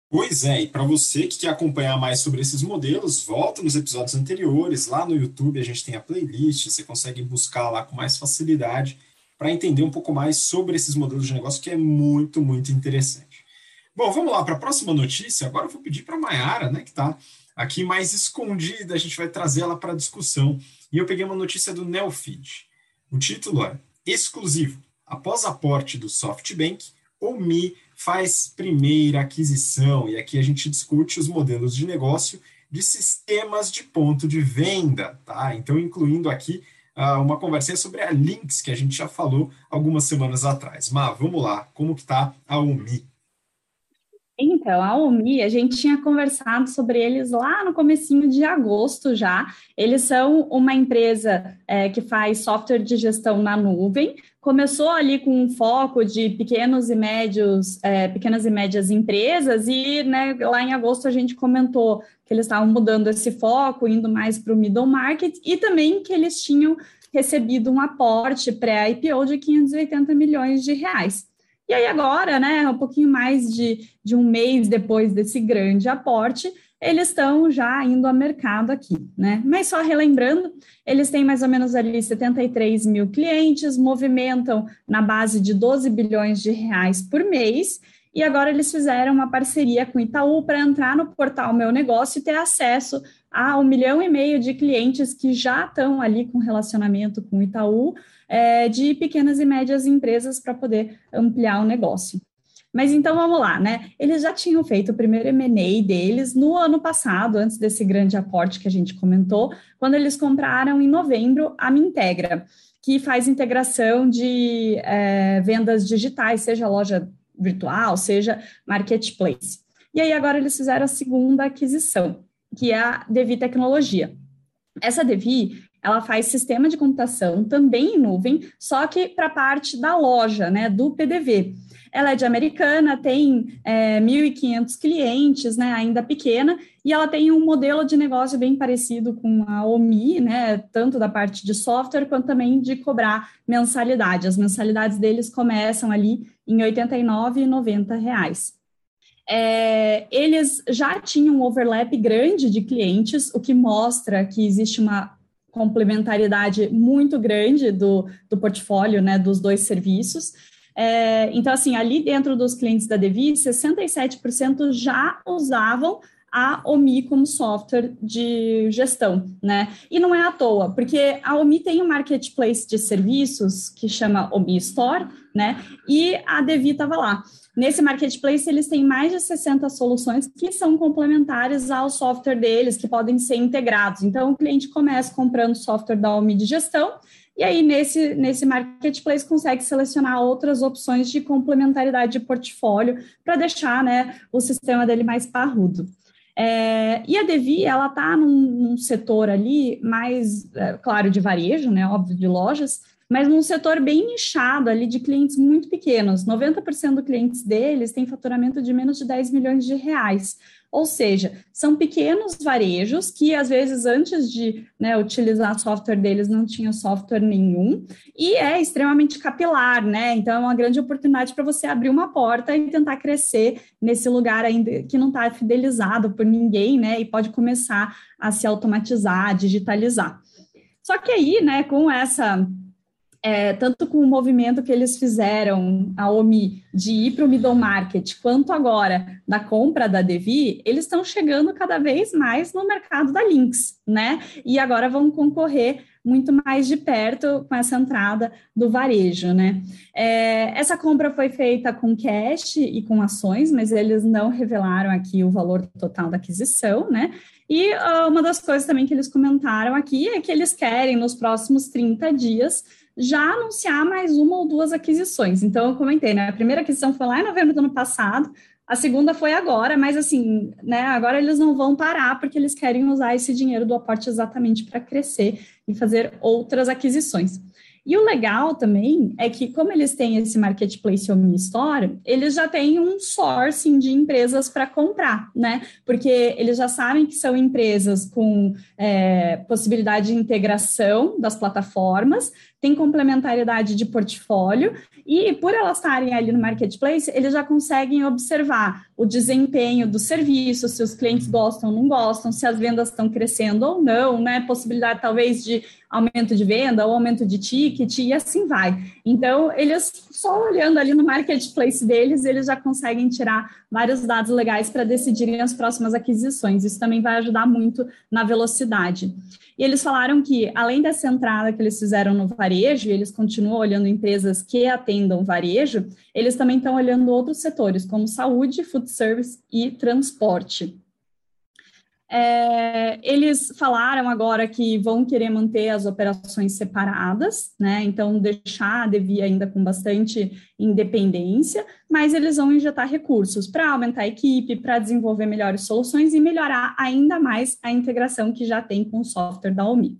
Pois é, e para você que quer acompanhar mais sobre esses modelos, volta nos episódios anteriores, lá no YouTube a gente tem a playlist, você consegue buscar lá com mais facilidade para entender um pouco mais sobre esses modelos de negócio, que é muito, muito interessante. Bom, vamos lá para a próxima notícia. Agora eu vou pedir para a Mayara, né, que está aqui mais escondida, a gente vai trazer ela para a discussão. E eu peguei uma notícia do Neofeed. O título é Exclusivo. Após aporte do SoftBank, o Mi faz primeira aquisição, e aqui a gente discute os modelos de negócio de sistemas de ponto de venda, tá? Então, incluindo aqui uh, uma conversinha sobre a Lynx, que a gente já falou algumas semanas atrás. Mas vamos lá, como que tá a UMI? Então, a OMI, a gente tinha conversado sobre eles lá no comecinho de agosto já. Eles são uma empresa é, que faz software de gestão na nuvem. Começou ali com um foco de pequenos e médios, é, pequenas e médias empresas, e né, lá em agosto a gente comentou que eles estavam mudando esse foco, indo mais para o middle market, e também que eles tinham recebido um aporte pré-IPO de 580 milhões de reais. E aí agora, né, um pouquinho mais de, de um mês depois desse grande aporte, eles estão já indo ao mercado aqui, né? Mas só relembrando, eles têm mais ou menos ali 73 mil clientes, movimentam na base de 12 bilhões de reais por mês, e agora eles fizeram uma parceria com Itaú para entrar no portal Meu Negócio e ter acesso a um milhão e meio de clientes que já estão ali com relacionamento com o Itaú, é, de pequenas e médias empresas para poder ampliar o negócio. Mas então vamos lá, né? Eles já tinham feito o primeiro M&A deles no ano passado, antes desse grande aporte que a gente comentou, quando eles compraram em novembro a Mintegra, que faz integração de é, vendas digitais, seja loja virtual, seja marketplace. E aí agora eles fizeram a segunda aquisição, que é a Devi Tecnologia. Essa Devi, ela faz sistema de computação também em nuvem, só que para a parte da loja, né, do PDV. Ela é de americana, tem é, 1.500 clientes, né, ainda pequena, e ela tem um modelo de negócio bem parecido com a OMI, né, tanto da parte de software quanto também de cobrar mensalidade. As mensalidades deles começam ali em 89,90 reais. É, eles já tinham um overlap grande de clientes, o que mostra que existe uma complementaridade muito grande do, do portfólio né, dos dois serviços. É, então, assim, ali dentro dos clientes da Devi, 67% já usavam a OMI como software de gestão, né? E não é à toa, porque a OMI tem um marketplace de serviços que chama OMI Store, né? E a Devi estava lá. Nesse marketplace, eles têm mais de 60 soluções que são complementares ao software deles, que podem ser integrados. Então, o cliente começa comprando software da OMI de gestão, e aí, nesse, nesse marketplace, consegue selecionar outras opções de complementaridade de portfólio para deixar né, o sistema dele mais parrudo. É, e a Devi, ela está num, num, setor ali mais, é, claro, de varejo, né, óbvio, de lojas, mas num setor bem nichado ali de clientes muito pequenos. 90% dos clientes deles têm faturamento de menos de 10 milhões de reais. Ou seja, são pequenos varejos que, às vezes, antes de né, utilizar software deles, não tinham software nenhum, e é extremamente capilar, né? Então, é uma grande oportunidade para você abrir uma porta e tentar crescer nesse lugar ainda que não está fidelizado por ninguém, né? E pode começar a se automatizar, a digitalizar. Só que aí, né, com essa é, tanto com o movimento que eles fizeram, a OMI, de ir para o middle market, quanto agora da compra da Devi, eles estão chegando cada vez mais no mercado da Lynx, né? E agora vão concorrer muito mais de perto com essa entrada do varejo, né? É, essa compra foi feita com cash e com ações, mas eles não revelaram aqui o valor total da aquisição, né? E uh, uma das coisas também que eles comentaram aqui é que eles querem, nos próximos 30 dias, já anunciar mais uma ou duas aquisições. Então, eu comentei, né? A primeira aquisição foi lá em novembro do ano passado, a segunda foi agora, mas assim, né? Agora eles não vão parar porque eles querem usar esse dinheiro do aporte exatamente para crescer e fazer outras aquisições. E o legal também é que, como eles têm esse marketplace Omni Store, eles já têm um sourcing de empresas para comprar, né? Porque eles já sabem que são empresas com é, possibilidade de integração das plataformas, tem complementariedade de portfólio e por elas estarem ali no marketplace, eles já conseguem observar o desempenho do serviço, se os clientes gostam ou não gostam, se as vendas estão crescendo ou não, né? Possibilidade talvez de aumento de venda ou aumento de ticket e assim vai. Então, eles só olhando ali no marketplace deles, eles já conseguem tirar vários dados legais para decidirem as próximas aquisições. Isso também vai ajudar muito na velocidade. E eles falaram que, além dessa entrada que eles fizeram no varejo, e eles continuam olhando empresas que atendam varejo, eles também estão olhando outros setores, como saúde, food service e transporte. É, eles falaram agora que vão querer manter as operações separadas, né? Então, deixar a Devi ainda com bastante independência, mas eles vão injetar recursos para aumentar a equipe, para desenvolver melhores soluções e melhorar ainda mais a integração que já tem com o software da OMI.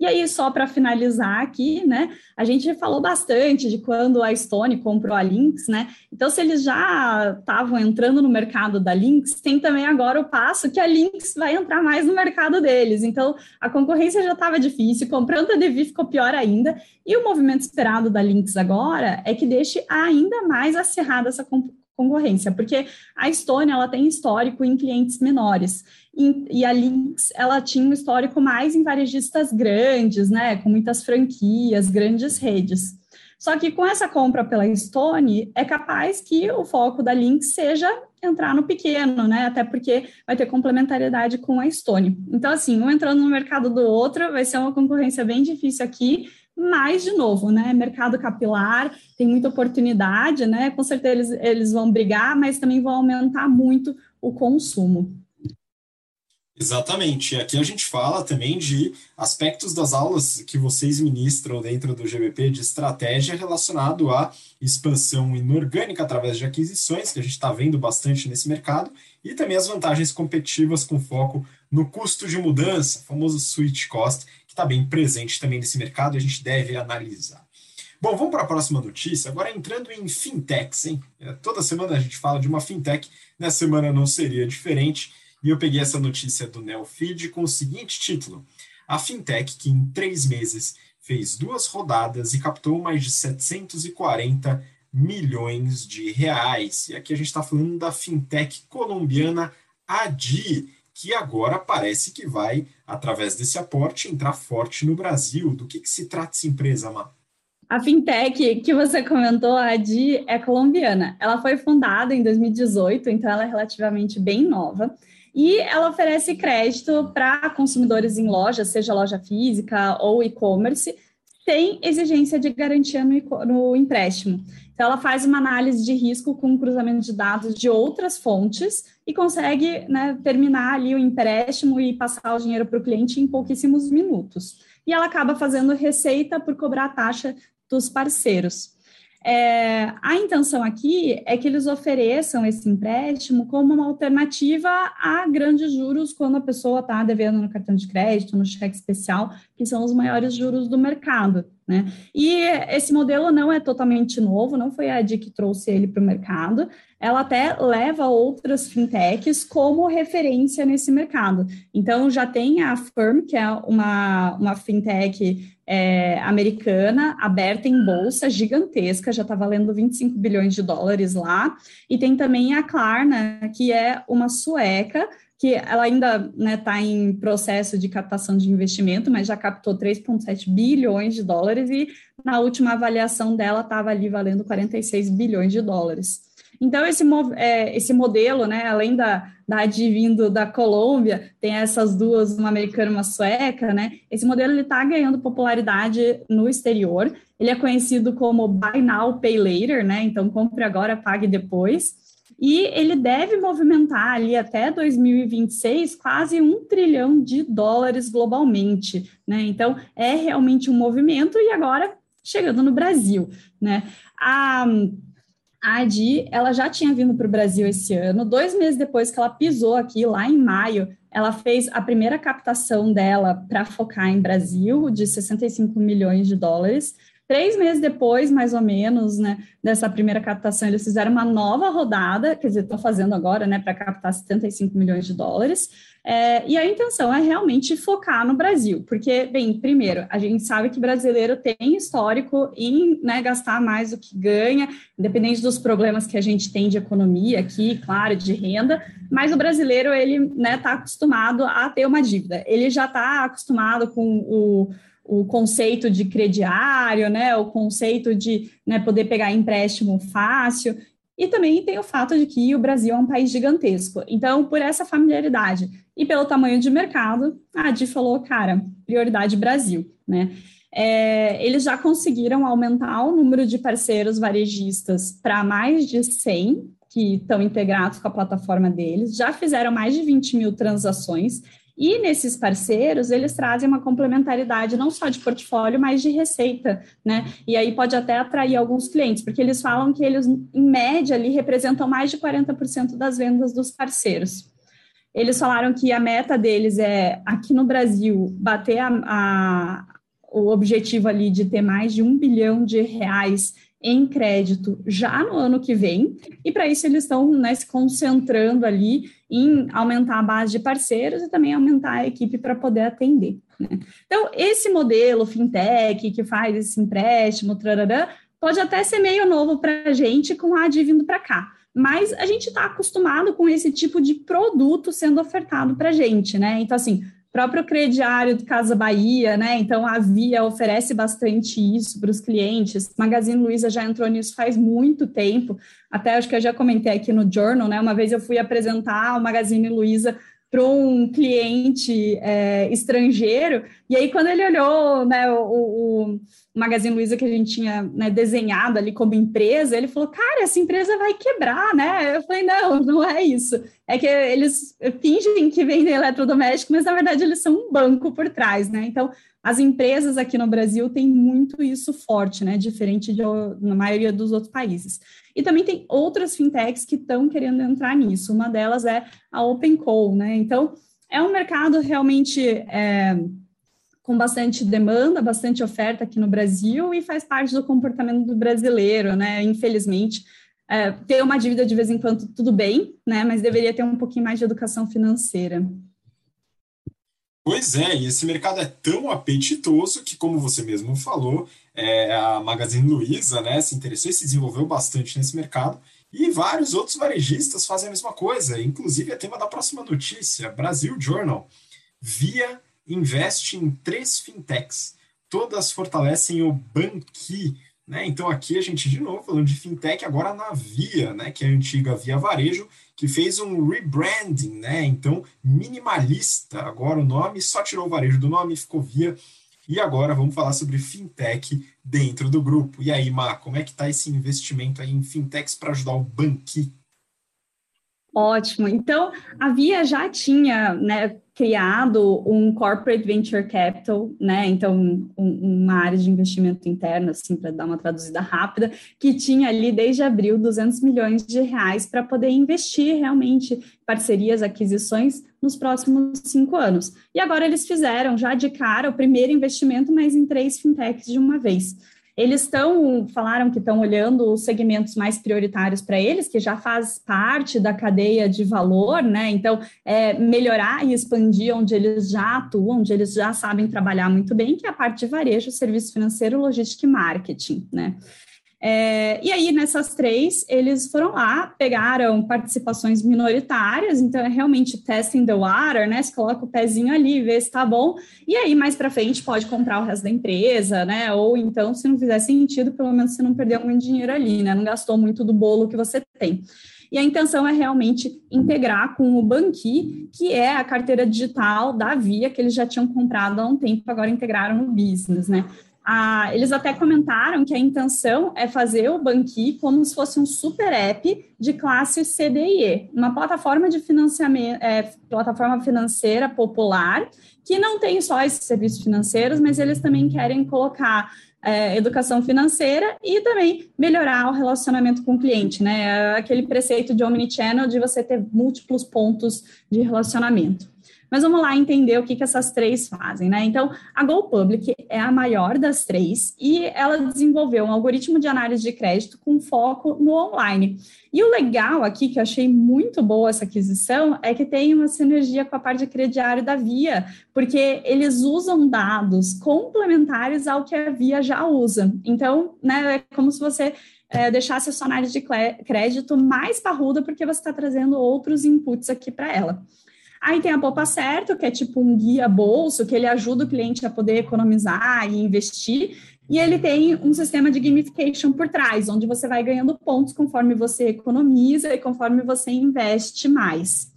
E aí, só para finalizar aqui, né, a gente falou bastante de quando a Stone comprou a Lynx, né? Então, se eles já estavam entrando no mercado da Lynx, tem também agora o passo que a Lynx vai entrar mais no mercado deles. Então, a concorrência já estava difícil, comprando a Devi ficou pior ainda, e o movimento esperado da Lynx agora é que deixe ainda mais acirrada essa concorrência, porque a Stone ela tem histórico em clientes menores e, a Lynx ela tinha um histórico mais em varejistas grandes, né, com muitas franquias, grandes redes. Só que com essa compra pela Stone, é capaz que o foco da Lynx seja entrar no pequeno, né? Até porque vai ter complementariedade com a Stone. Então, assim, um entrando no mercado do outro vai ser uma concorrência bem difícil aqui, mas, de novo, né, mercado capilar, tem muita oportunidade, né, com certeza eles, eles vão brigar, mas também vão aumentar muito o consumo. Exatamente. Aqui a gente fala também de aspectos das aulas que vocês ministram dentro do GBP de estratégia relacionado à expansão inorgânica através de aquisições, que a gente está vendo bastante nesse mercado, e também as vantagens competitivas com foco no custo de mudança, famoso switch cost, está bem presente também nesse mercado e a gente deve analisar. Bom, vamos para a próxima notícia. Agora entrando em fintechs, hein? É, toda semana a gente fala de uma fintech, nessa semana não seria diferente. E eu peguei essa notícia do Neofeed com o seguinte título: A fintech que em três meses fez duas rodadas e captou mais de 740 milhões de reais. E aqui a gente está falando da fintech colombiana Adi que agora parece que vai, através desse aporte, entrar forte no Brasil. Do que, que se trata essa empresa, Má? A fintech que você comentou, a Adi, é colombiana. Ela foi fundada em 2018, então ela é relativamente bem nova. E ela oferece crédito para consumidores em loja, seja loja física ou e-commerce, sem exigência de garantia no, no empréstimo. Então, ela faz uma análise de risco com cruzamento de dados de outras fontes e consegue né, terminar ali o empréstimo e passar o dinheiro para o cliente em pouquíssimos minutos. E ela acaba fazendo receita por cobrar a taxa dos parceiros. É, a intenção aqui é que eles ofereçam esse empréstimo como uma alternativa a grandes juros quando a pessoa está devendo no cartão de crédito, no cheque especial, que são os maiores juros do mercado. Né? E esse modelo não é totalmente novo, não foi a AD que trouxe ele para o mercado, ela até leva outras fintechs como referência nesse mercado. Então, já tem a Firm, que é uma, uma fintech é, americana, aberta em bolsa, gigantesca, já está valendo 25 bilhões de dólares lá, e tem também a Klarna, que é uma sueca, que ela ainda está né, tá em processo de captação de investimento, mas já captou 3,7 bilhões de dólares e na última avaliação dela estava ali valendo 46 bilhões de dólares. Então, esse, é, esse modelo, né, além da, da vindo da Colômbia, tem essas duas, uma americana e uma sueca, né? Esse modelo está ganhando popularidade no exterior. Ele é conhecido como Buy Now, Pay Later, né? Então, compre agora, pague depois. E ele deve movimentar ali até 2026 quase um trilhão de dólares globalmente, né? Então, é realmente um movimento e agora chegando no Brasil, né? A a Adi, ela já tinha vindo para o Brasil esse ano. Dois meses depois que ela pisou aqui, lá em maio, ela fez a primeira captação dela para focar em Brasil, de 65 milhões de dólares. Três meses depois, mais ou menos, né, dessa primeira captação, eles fizeram uma nova rodada, quer dizer, estão fazendo agora, né, para captar 75 milhões de dólares. É, e a intenção é realmente focar no Brasil, porque, bem, primeiro, a gente sabe que brasileiro tem histórico em né, gastar mais do que ganha, independente dos problemas que a gente tem de economia aqui, claro, de renda, mas o brasileiro, ele está né, tá acostumado a ter uma dívida, ele já está acostumado com o o conceito de crediário, né, o conceito de né, poder pegar empréstimo fácil. E também tem o fato de que o Brasil é um país gigantesco. Então, por essa familiaridade e pelo tamanho de mercado, a Adi falou, cara, prioridade Brasil, né? É, eles já conseguiram aumentar o número de parceiros varejistas para mais de 100 que estão integrados com a plataforma deles, já fizeram mais de 20 mil transações, e nesses parceiros, eles trazem uma complementaridade não só de portfólio, mas de receita, né? E aí pode até atrair alguns clientes, porque eles falam que eles, em média, ali representam mais de 40% das vendas dos parceiros. Eles falaram que a meta deles é, aqui no Brasil, bater a, a, o objetivo ali de ter mais de um bilhão de reais em crédito já no ano que vem, e para isso eles estão né, se concentrando ali em aumentar a base de parceiros e também aumentar a equipe para poder atender. Né? Então, esse modelo fintech que faz esse empréstimo, trarará, pode até ser meio novo para a gente com a AD vindo para cá, mas a gente está acostumado com esse tipo de produto sendo ofertado para a gente, né? Então, assim, próprio crediário do Casa Bahia, né? Então a Via oferece bastante isso para os clientes. Magazine Luiza já entrou nisso faz muito tempo. Até acho que eu já comentei aqui no Journal, né? Uma vez eu fui apresentar o Magazine Luiza para um cliente é, estrangeiro, e aí quando ele olhou né, o, o Magazine Luiza que a gente tinha né, desenhado ali como empresa, ele falou, cara, essa empresa vai quebrar, né? Eu falei, não, não é isso. É que eles fingem que vendem eletrodoméstico, mas na verdade eles são um banco por trás, né? Então, as empresas aqui no Brasil têm muito isso forte, né? Diferente de, na maioria dos outros países. E também tem outras fintechs que estão querendo entrar nisso. Uma delas é a OpenCall, né? Então, é um mercado realmente é, com bastante demanda, bastante oferta aqui no Brasil e faz parte do comportamento do brasileiro, né? Infelizmente, é, ter uma dívida de vez em quando, tudo bem, né? Mas deveria ter um pouquinho mais de educação financeira. Pois é, e esse mercado é tão apetitoso que, como você mesmo falou, é, a Magazine Luiza né, se interessou e se desenvolveu bastante nesse mercado. E vários outros varejistas fazem a mesma coisa. Inclusive, é tema da próxima notícia: Brasil Journal. Via investe em três fintechs. Todas fortalecem o Banqui. Né? Então, aqui a gente, de novo, falando de fintech, agora na Via, né? que é a antiga Via Varejo, que fez um rebranding, né? Então, minimalista. Agora o nome só tirou o varejo do nome, ficou via. E agora vamos falar sobre fintech dentro do grupo. E aí, Má, como é que está esse investimento aí em fintechs para ajudar o Banqui? Ótimo. Então, a Via já tinha né, criado um corporate venture capital, né? Então, um, uma área de investimento interno, assim, para dar uma traduzida rápida, que tinha ali desde abril 200 milhões de reais para poder investir realmente parcerias, aquisições nos próximos cinco anos. E agora eles fizeram já de cara o primeiro investimento, mas em três fintechs de uma vez. Eles estão, falaram que estão olhando os segmentos mais prioritários para eles, que já faz parte da cadeia de valor, né? Então, é, melhorar e expandir onde eles já atuam, onde eles já sabem trabalhar muito bem, que é a parte de varejo, serviço financeiro, logística e marketing, né? É, e aí, nessas três, eles foram lá, pegaram participações minoritárias, então é realmente testing the water, né? Você coloca o pezinho ali, vê se tá bom, e aí mais para frente pode comprar o resto da empresa, né? Ou então, se não fizer sentido, pelo menos você não perdeu muito dinheiro ali, né? Não gastou muito do bolo que você tem. E a intenção é realmente integrar com o Banqui, que é a carteira digital da Via, que eles já tinham comprado há um tempo, agora integraram no business, né? Eles até comentaram que a intenção é fazer o Banqui como se fosse um super app de classe CDIE, uma plataforma de financiamento, é, plataforma financeira popular, que não tem só esses serviços financeiros, mas eles também querem colocar é, educação financeira e também melhorar o relacionamento com o cliente, né? Aquele preceito de omnichannel de você ter múltiplos pontos de relacionamento. Mas vamos lá entender o que, que essas três fazem, né? Então, a GoPublic é a maior das três e ela desenvolveu um algoritmo de análise de crédito com foco no online. E o legal aqui, que eu achei muito boa essa aquisição, é que tem uma sinergia com a parte de crediário da Via, porque eles usam dados complementares ao que a Via já usa. Então, né, é como se você é, deixasse a sua análise de crédito mais parruda, porque você está trazendo outros inputs aqui para ela. Aí tem a Poupa Certo, que é tipo um guia bolso, que ele ajuda o cliente a poder economizar e investir. E ele tem um sistema de gamification por trás, onde você vai ganhando pontos conforme você economiza e conforme você investe mais.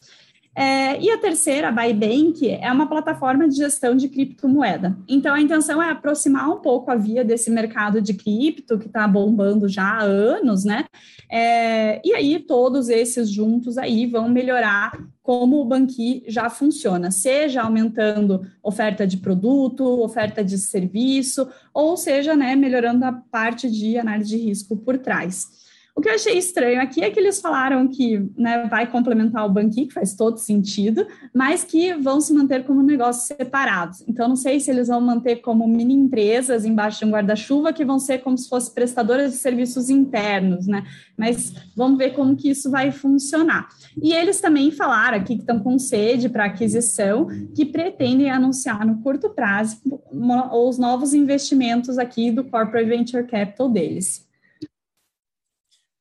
É, e a terceira, a Bybank, é uma plataforma de gestão de criptomoeda. Então, a intenção é aproximar um pouco a via desse mercado de cripto, que está bombando já há anos, né? É, e aí, todos esses juntos aí vão melhorar como o Banqui já funciona, seja aumentando oferta de produto, oferta de serviço, ou seja, né, melhorando a parte de análise de risco por trás. O que eu achei estranho aqui é que eles falaram que né, vai complementar o Banqui, que faz todo sentido, mas que vão se manter como negócios separados. Então, não sei se eles vão manter como mini empresas embaixo de um guarda-chuva, que vão ser como se fossem prestadoras de serviços internos, né? Mas vamos ver como que isso vai funcionar. E eles também falaram aqui que estão com sede para aquisição, que pretendem anunciar no curto prazo os novos investimentos aqui do Corporate Venture Capital deles.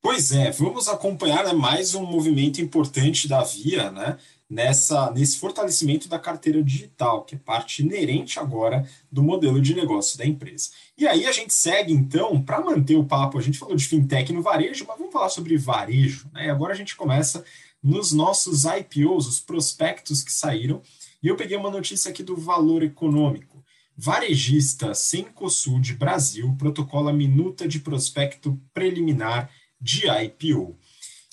Pois é, vamos acompanhar né, mais um movimento importante da Via, né, nessa, nesse fortalecimento da carteira digital, que é parte inerente agora do modelo de negócio da empresa. E aí a gente segue, então, para manter o papo, a gente falou de fintech no varejo, mas vamos falar sobre varejo. Né? Agora a gente começa nos nossos IPOs, os prospectos que saíram, e eu peguei uma notícia aqui do Valor Econômico. Varejista Cencosud Brasil protocola minuta de prospecto preliminar de IPO.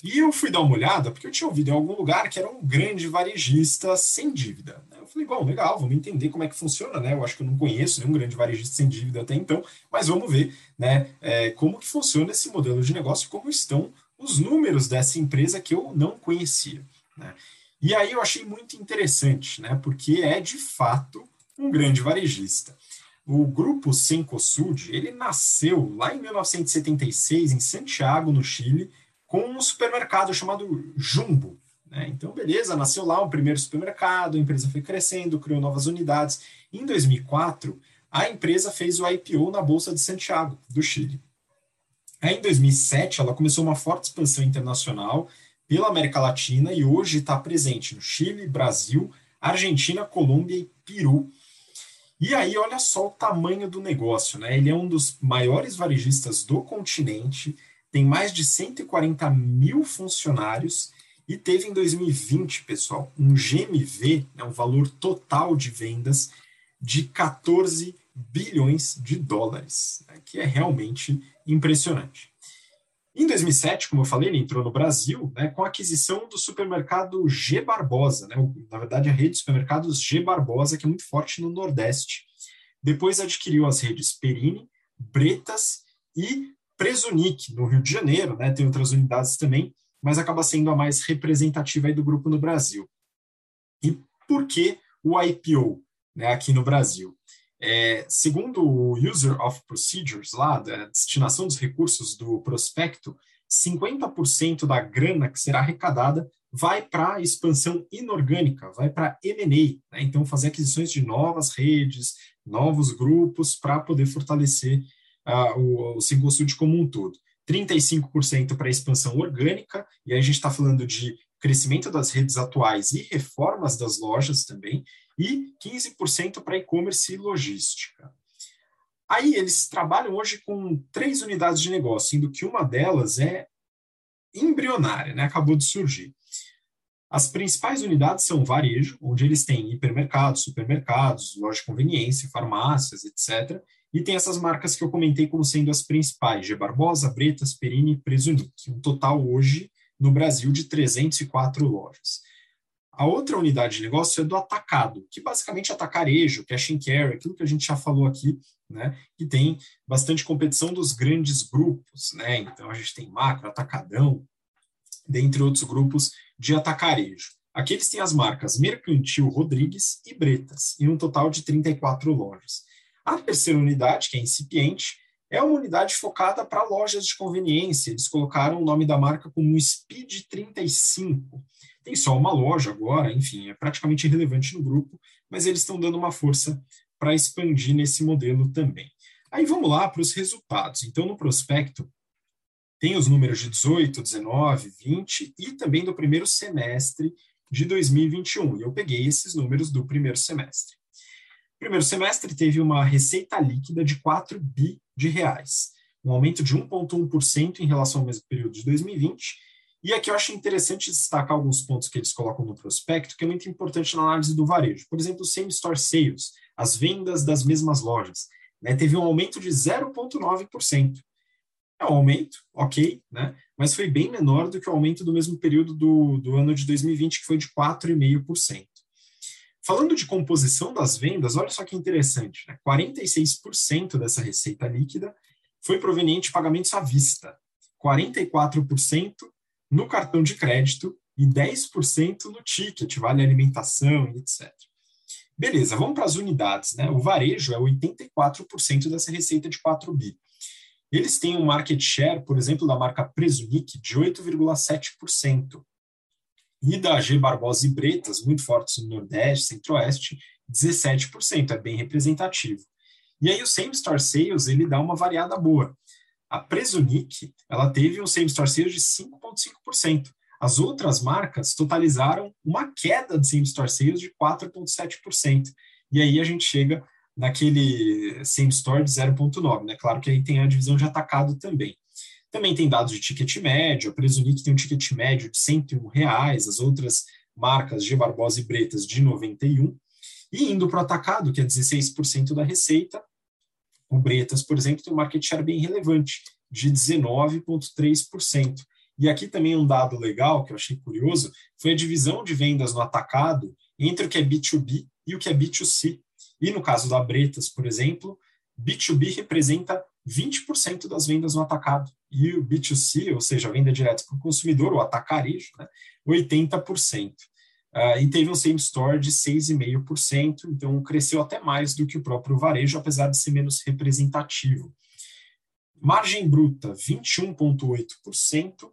E eu fui dar uma olhada, porque eu tinha ouvido em algum lugar que era um grande varejista sem dívida. Eu falei, bom, legal, vamos entender como é que funciona, né? Eu acho que eu não conheço nenhum grande varejista sem dívida até então, mas vamos ver, né, é, como que funciona esse modelo de negócio, como estão os números dessa empresa que eu não conhecia, né? E aí eu achei muito interessante, né? Porque é de fato um grande varejista. O grupo Cencosud, ele nasceu lá em 1976 em Santiago, no Chile, com um supermercado chamado Jumbo. Né? Então, beleza, nasceu lá um primeiro supermercado, a empresa foi crescendo, criou novas unidades. Em 2004, a empresa fez o IPO na Bolsa de Santiago, do Chile. Aí, em 2007, ela começou uma forte expansão internacional pela América Latina e hoje está presente no Chile, Brasil, Argentina, Colômbia e Peru e aí, olha só o tamanho do negócio, né? Ele é um dos maiores varejistas do continente, tem mais de 140 mil funcionários e teve em 2020, pessoal, um GMV, né, um valor total de vendas de 14 bilhões de dólares, né, que é realmente impressionante. Em 2007, como eu falei, ele entrou no Brasil né, com a aquisição do supermercado G Barbosa, né, na verdade a rede de supermercados G Barbosa, que é muito forte no Nordeste. Depois adquiriu as redes Perini, Bretas e Presunic, no Rio de Janeiro, né, tem outras unidades também, mas acaba sendo a mais representativa do grupo no Brasil. E por que o IPO né, aqui no Brasil? É, segundo o User of Procedures, lá da destinação dos recursos do prospecto, 50% da grana que será arrecadada vai para expansão inorgânica, vai para M&A, né? então fazer aquisições de novas redes, novos grupos para poder fortalecer uh, o, o single suite como um todo. 35% para expansão orgânica, e aí a gente está falando de crescimento das redes atuais e reformas das lojas também, e 15% para e-commerce e logística. Aí eles trabalham hoje com três unidades de negócio, sendo que uma delas é embrionária, né? acabou de surgir. As principais unidades são varejo, onde eles têm hipermercados, supermercados, lojas de conveniência, farmácias, etc. E tem essas marcas que eu comentei como sendo as principais, G. Barbosa, Bretas, Perini e Presunic, um total hoje no Brasil de 304 lojas. A outra unidade de negócio é do atacado, que basicamente é atacarejo, cash and carry, aquilo que a gente já falou aqui, né, que tem bastante competição dos grandes grupos, né? Então a gente tem macro, atacadão, dentre outros grupos de atacarejo. Aqui eles têm as marcas Mercantil Rodrigues e Bretas, em um total de 34 lojas. A terceira unidade, que é incipiente, é uma unidade focada para lojas de conveniência. Eles colocaram o nome da marca como Speed 35 tem só uma loja agora, enfim, é praticamente irrelevante no grupo, mas eles estão dando uma força para expandir nesse modelo também. Aí vamos lá para os resultados. Então, no prospecto, tem os números de 18, 19, 20 e também do primeiro semestre de 2021. E eu peguei esses números do primeiro semestre. Primeiro semestre teve uma receita líquida de 4 bi de reais, um aumento de 1,1% em relação ao mesmo período de 2020 e aqui eu acho interessante destacar alguns pontos que eles colocam no prospecto, que é muito importante na análise do varejo. Por exemplo, same store sales, as vendas das mesmas lojas, né, teve um aumento de 0,9%. É um aumento, ok, né, mas foi bem menor do que o aumento do mesmo período do, do ano de 2020, que foi de 4,5%. Falando de composição das vendas, olha só que interessante, né, 46% dessa receita líquida foi proveniente de pagamentos à vista, 44% no cartão de crédito e 10% no ticket, vale alimentação e etc. Beleza, vamos para as unidades. Né? O varejo é 84% dessa receita de 4 bi. Eles têm um market share, por exemplo, da marca Presunic de 8,7%. E da G Barbosa e Bretas, muito fortes no Nordeste, Centro-Oeste, 17%, é bem representativo. E aí o same store sales, ele dá uma variada boa. A Presunic, ela teve um same-store sales de 5,5%. As outras marcas totalizaram uma queda de same-store sales de 4,7%. E aí a gente chega naquele same-store de 0,9%. Né? Claro que aí tem a divisão de atacado também. Também tem dados de ticket médio, a Presunic tem um ticket médio de 101 reais, as outras marcas G Barbosa e Bretas de 91. E indo para o atacado, que é 16% da receita, o Bretas, por exemplo, tem um market share bem relevante, de 19,3%. E aqui também um dado legal que eu achei curioso foi a divisão de vendas no atacado entre o que é B2B e o que é B2C. E no caso da Bretas, por exemplo, B2B representa 20% das vendas no atacado e o B2C, ou seja, a venda direta para o consumidor, o atacarejo, né, 80%. Uh, e teve um same store de 6,5%, então cresceu até mais do que o próprio varejo, apesar de ser menos representativo. Margem bruta, 21,8%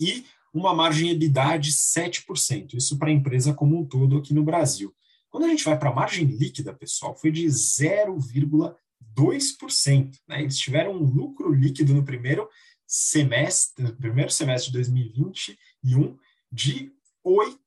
e uma margem EBITDA de 7%, isso para a empresa como um todo aqui no Brasil. Quando a gente vai para a margem líquida, pessoal, foi de 0,2%. Né? Eles tiveram um lucro líquido no primeiro semestre, no primeiro semestre de 2021 de 8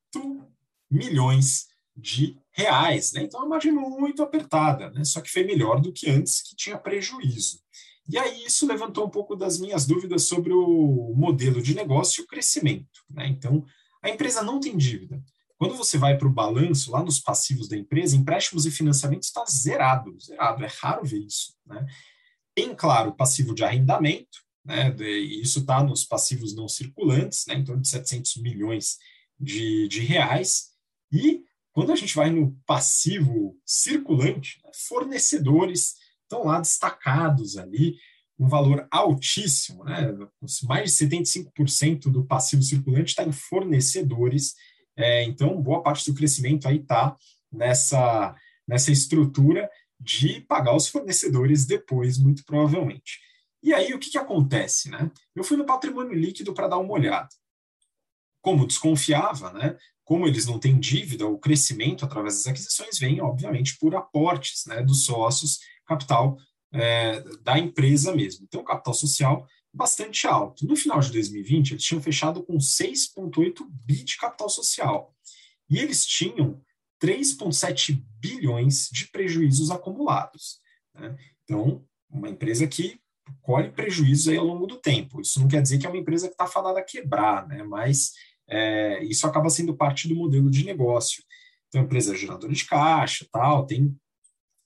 milhões de reais. Né? Então, a margem muito apertada, né? só que foi melhor do que antes, que tinha prejuízo. E aí isso levantou um pouco das minhas dúvidas sobre o modelo de negócio e o crescimento. Né? Então, a empresa não tem dívida. Quando você vai para o balanço, lá nos passivos da empresa, empréstimos e financiamentos está zerado, zerado, é raro ver isso. Né? Tem, claro, passivo de arrendamento, né? e isso está nos passivos não circulantes, né? em torno de 700 milhões de, de reais. E quando a gente vai no passivo circulante, né, fornecedores estão lá destacados ali, um valor altíssimo, né? mais de 75% do passivo circulante está em fornecedores, é, então boa parte do crescimento aí está nessa, nessa estrutura de pagar os fornecedores depois, muito provavelmente. E aí, o que, que acontece? Né? Eu fui no patrimônio líquido para dar uma olhada como desconfiava, né, como eles não têm dívida, o crescimento através das aquisições vem, obviamente, por aportes né, dos sócios, capital é, da empresa mesmo. Então, capital social bastante alto. No final de 2020, eles tinham fechado com 6,8 bi de capital social. E eles tinham 3,7 bilhões de prejuízos acumulados. Né? Então, uma empresa que colhe prejuízos aí ao longo do tempo. Isso não quer dizer que é uma empresa que está falada a quebrar, né? mas é, isso acaba sendo parte do modelo de negócio. Então, a empresa é geradora de caixa, tal, tem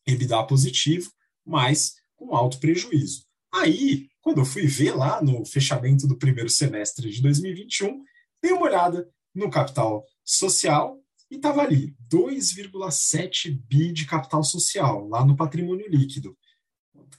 EBITDA positivo, mas com alto prejuízo. Aí, quando eu fui ver lá no fechamento do primeiro semestre de 2021, dei uma olhada no capital social e estava ali 2,7 bi de capital social lá no patrimônio líquido.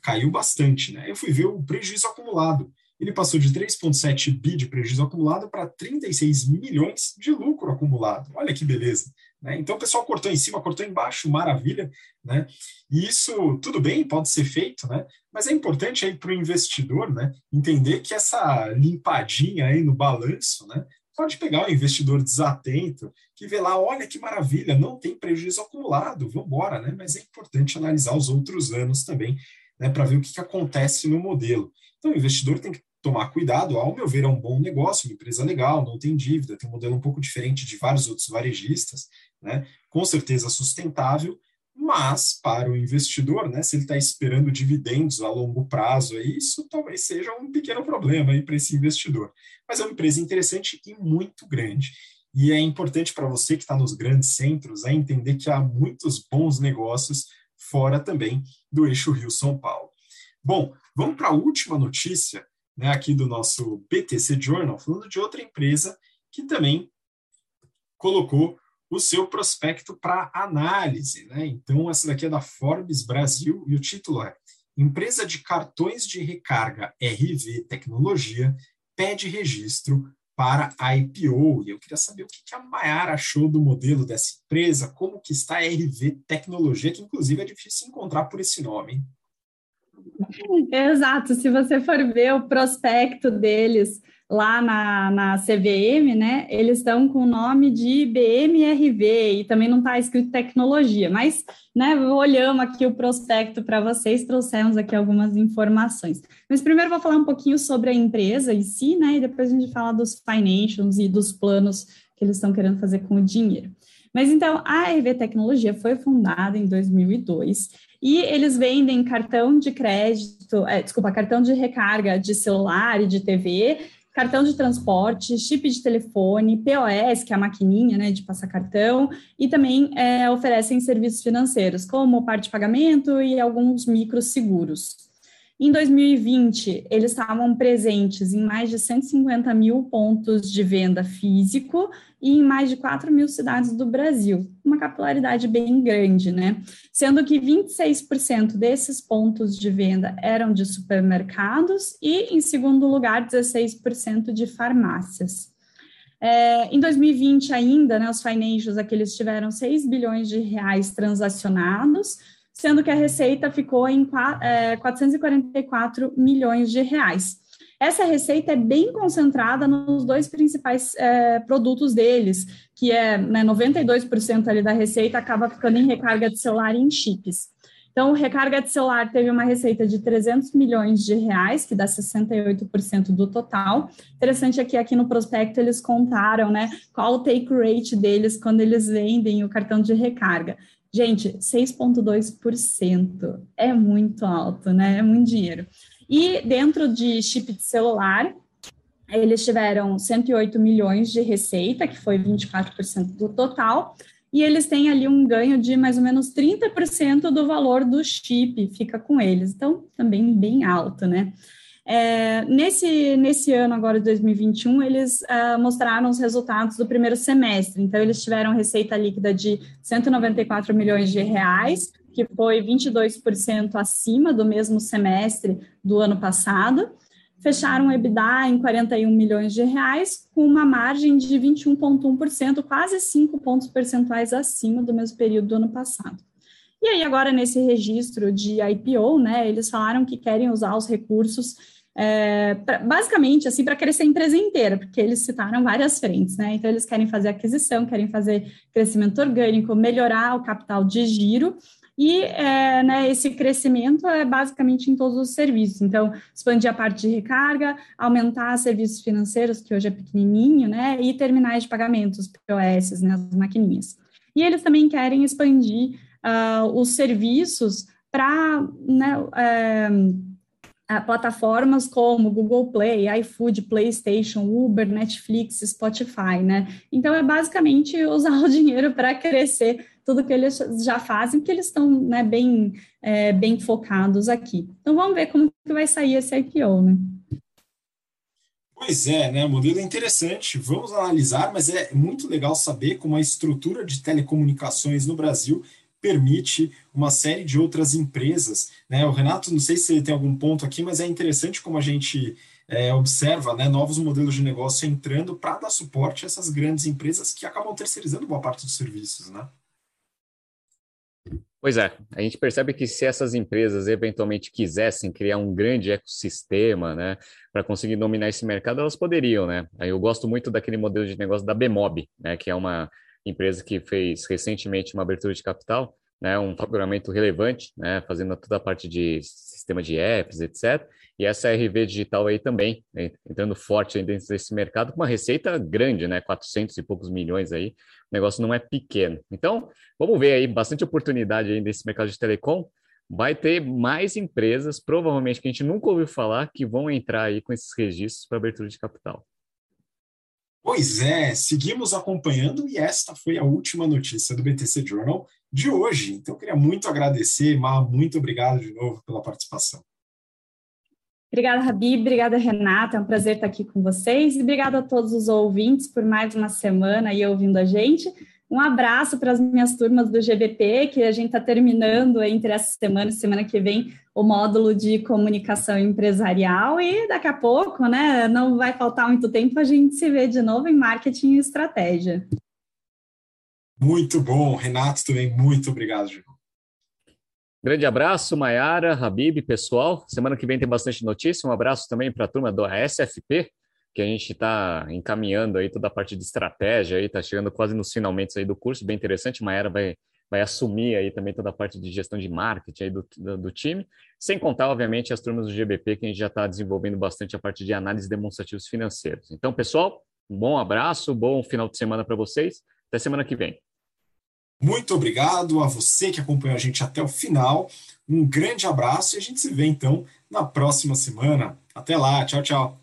Caiu bastante, né? Eu fui ver o prejuízo acumulado. Ele passou de 3,7 bi de prejuízo acumulado para 36 milhões de lucro acumulado. Olha que beleza. Né? Então o pessoal cortou em cima, cortou embaixo, maravilha. Né? E isso, tudo bem, pode ser feito, né? mas é importante aí para o investidor né, entender que essa limpadinha aí no balanço né, pode pegar um investidor desatento que vê lá, olha que maravilha, não tem prejuízo acumulado, vamos embora, né? Mas é importante analisar os outros anos também, né, para ver o que, que acontece no modelo. Então, o investidor tem que tomar cuidado, ao meu ver, é um bom negócio, uma empresa legal, não tem dívida, tem um modelo um pouco diferente de vários outros varejistas, né? Com certeza sustentável, mas para o investidor, né, se ele está esperando dividendos a longo prazo, isso talvez seja um pequeno problema para esse investidor. Mas é uma empresa interessante e muito grande. E é importante para você que está nos grandes centros é entender que há muitos bons negócios fora também do eixo Rio-São Paulo. Bom, vamos para a última notícia né, aqui do nosso BTC Journal, falando de outra empresa que também colocou o seu prospecto para análise. Né? Então, essa daqui é da Forbes Brasil e o título é Empresa de cartões de recarga RV Tecnologia pede registro para a IPO. E eu queria saber o que a Mayara achou do modelo dessa empresa, como que está a RV Tecnologia, que inclusive é difícil encontrar por esse nome. Exato, se você for ver o prospecto deles, lá na, na CVM, né, eles estão com o nome de BMRV e também não está escrito tecnologia, mas, né, olhamos aqui o prospecto para vocês, trouxemos aqui algumas informações. Mas primeiro vou falar um pouquinho sobre a empresa em si, né, e depois a gente fala dos financials e dos planos que eles estão querendo fazer com o dinheiro. Mas então, a EV Tecnologia foi fundada em 2002 e eles vendem cartão de crédito, é, desculpa, cartão de recarga de celular e de TV cartão de transporte, chip de telefone, POS, que é a maquininha né, de passar cartão, e também é, oferecem serviços financeiros, como parte de pagamento e alguns microseguros. Em 2020, eles estavam presentes em mais de 150 mil pontos de venda físico e em mais de 4 mil cidades do Brasil, uma capilaridade bem grande, né? Sendo que 26% desses pontos de venda eram de supermercados e, em segundo lugar, 16% de farmácias. É, em 2020 ainda, né, os financials aqui eles tiveram 6 bilhões de reais transacionados, sendo que a receita ficou em é, 444 milhões de reais. Essa receita é bem concentrada nos dois principais é, produtos deles, que é né, 92% ali da receita acaba ficando em recarga de celular e em chips. Então, recarga de celular teve uma receita de 300 milhões de reais, que dá 68% do total. Interessante aqui, aqui no prospecto eles contaram, né, qual o take rate deles quando eles vendem o cartão de recarga. Gente, 6,2% é muito alto, né? É muito dinheiro. E dentro de chip de celular, eles tiveram 108 milhões de receita, que foi 24% do total, e eles têm ali um ganho de mais ou menos 30% do valor do chip, fica com eles. Então, também bem alto, né? É, nesse, nesse ano agora de 2021, eles uh, mostraram os resultados do primeiro semestre. Então, eles tiveram receita líquida de 194 milhões de reais, que foi 22% acima do mesmo semestre do ano passado. Fecharam o EBITDA em 41 milhões de reais, com uma margem de 21,1%, quase 5 pontos percentuais acima do mesmo período do ano passado. E aí, agora, nesse registro de IPO, né, eles falaram que querem usar os recursos é, pra, basicamente, assim, para crescer a empresa inteira, porque eles citaram várias frentes, né? Então, eles querem fazer aquisição, querem fazer crescimento orgânico, melhorar o capital de giro e é, né, esse crescimento é basicamente em todos os serviços. Então, expandir a parte de recarga, aumentar serviços financeiros, que hoje é pequenininho, né, e terminais de pagamentos, POS, né, as maquininhas. E eles também querem expandir uh, os serviços para né, é, plataformas como Google Play, iFood, PlayStation, Uber, Netflix, Spotify, né? Então é basicamente usar o dinheiro para crescer tudo que eles já fazem, porque eles estão né, bem, é, bem focados aqui. Então vamos ver como que vai sair esse IPO, né? Pois é, né? Modelo é interessante. Vamos analisar, mas é muito legal saber como a estrutura de telecomunicações no Brasil permite uma série de outras empresas. Né? O Renato, não sei se tem algum ponto aqui, mas é interessante como a gente é, observa né, novos modelos de negócio entrando para dar suporte a essas grandes empresas que acabam terceirizando boa parte dos serviços. Né? Pois é, a gente percebe que se essas empresas eventualmente quisessem criar um grande ecossistema, né, para conseguir dominar esse mercado, elas poderiam, né? Eu gosto muito daquele modelo de negócio da Bemob, né, que é uma empresa que fez recentemente uma abertura de capital, né, um faturamento relevante, né, fazendo toda a parte de sistema de apps, etc. E essa RV Digital aí também, né, entrando forte dentro desse mercado, com uma receita grande, né, 400 e poucos milhões aí, o negócio não é pequeno. Então, vamos ver aí, bastante oportunidade aí nesse mercado de telecom, vai ter mais empresas, provavelmente que a gente nunca ouviu falar, que vão entrar aí com esses registros para abertura de capital. Pois é, seguimos acompanhando e esta foi a última notícia do BTC Journal de hoje. Então, eu queria muito agradecer, Mar, muito obrigado de novo pela participação. Obrigada, Rabi, obrigada, Renata, é um prazer estar aqui com vocês e obrigada a todos os ouvintes por mais uma semana aí ouvindo a gente. Um abraço para as minhas turmas do GBP, que a gente está terminando entre essa semana e semana que vem o módulo de comunicação empresarial e daqui a pouco, né, não vai faltar muito tempo, a gente se vê de novo em marketing e estratégia. Muito bom, Renato também, muito obrigado, João. Grande abraço, Maiara, Habib, pessoal. Semana que vem tem bastante notícia. Um abraço também para a turma do SFP, que a gente está encaminhando aí toda a parte de estratégia aí, está chegando quase nos finalmente aí do curso, bem interessante. Maera vai, vai assumir aí também toda a parte de gestão de marketing aí do, do, do time, sem contar, obviamente, as turmas do GBP, que a gente já está desenvolvendo bastante a parte de análise demonstrativos financeiros. Então, pessoal, um bom abraço, bom final de semana para vocês. Até semana que vem. Muito obrigado a você que acompanhou a gente até o final. Um grande abraço e a gente se vê então na próxima semana. Até lá, tchau, tchau.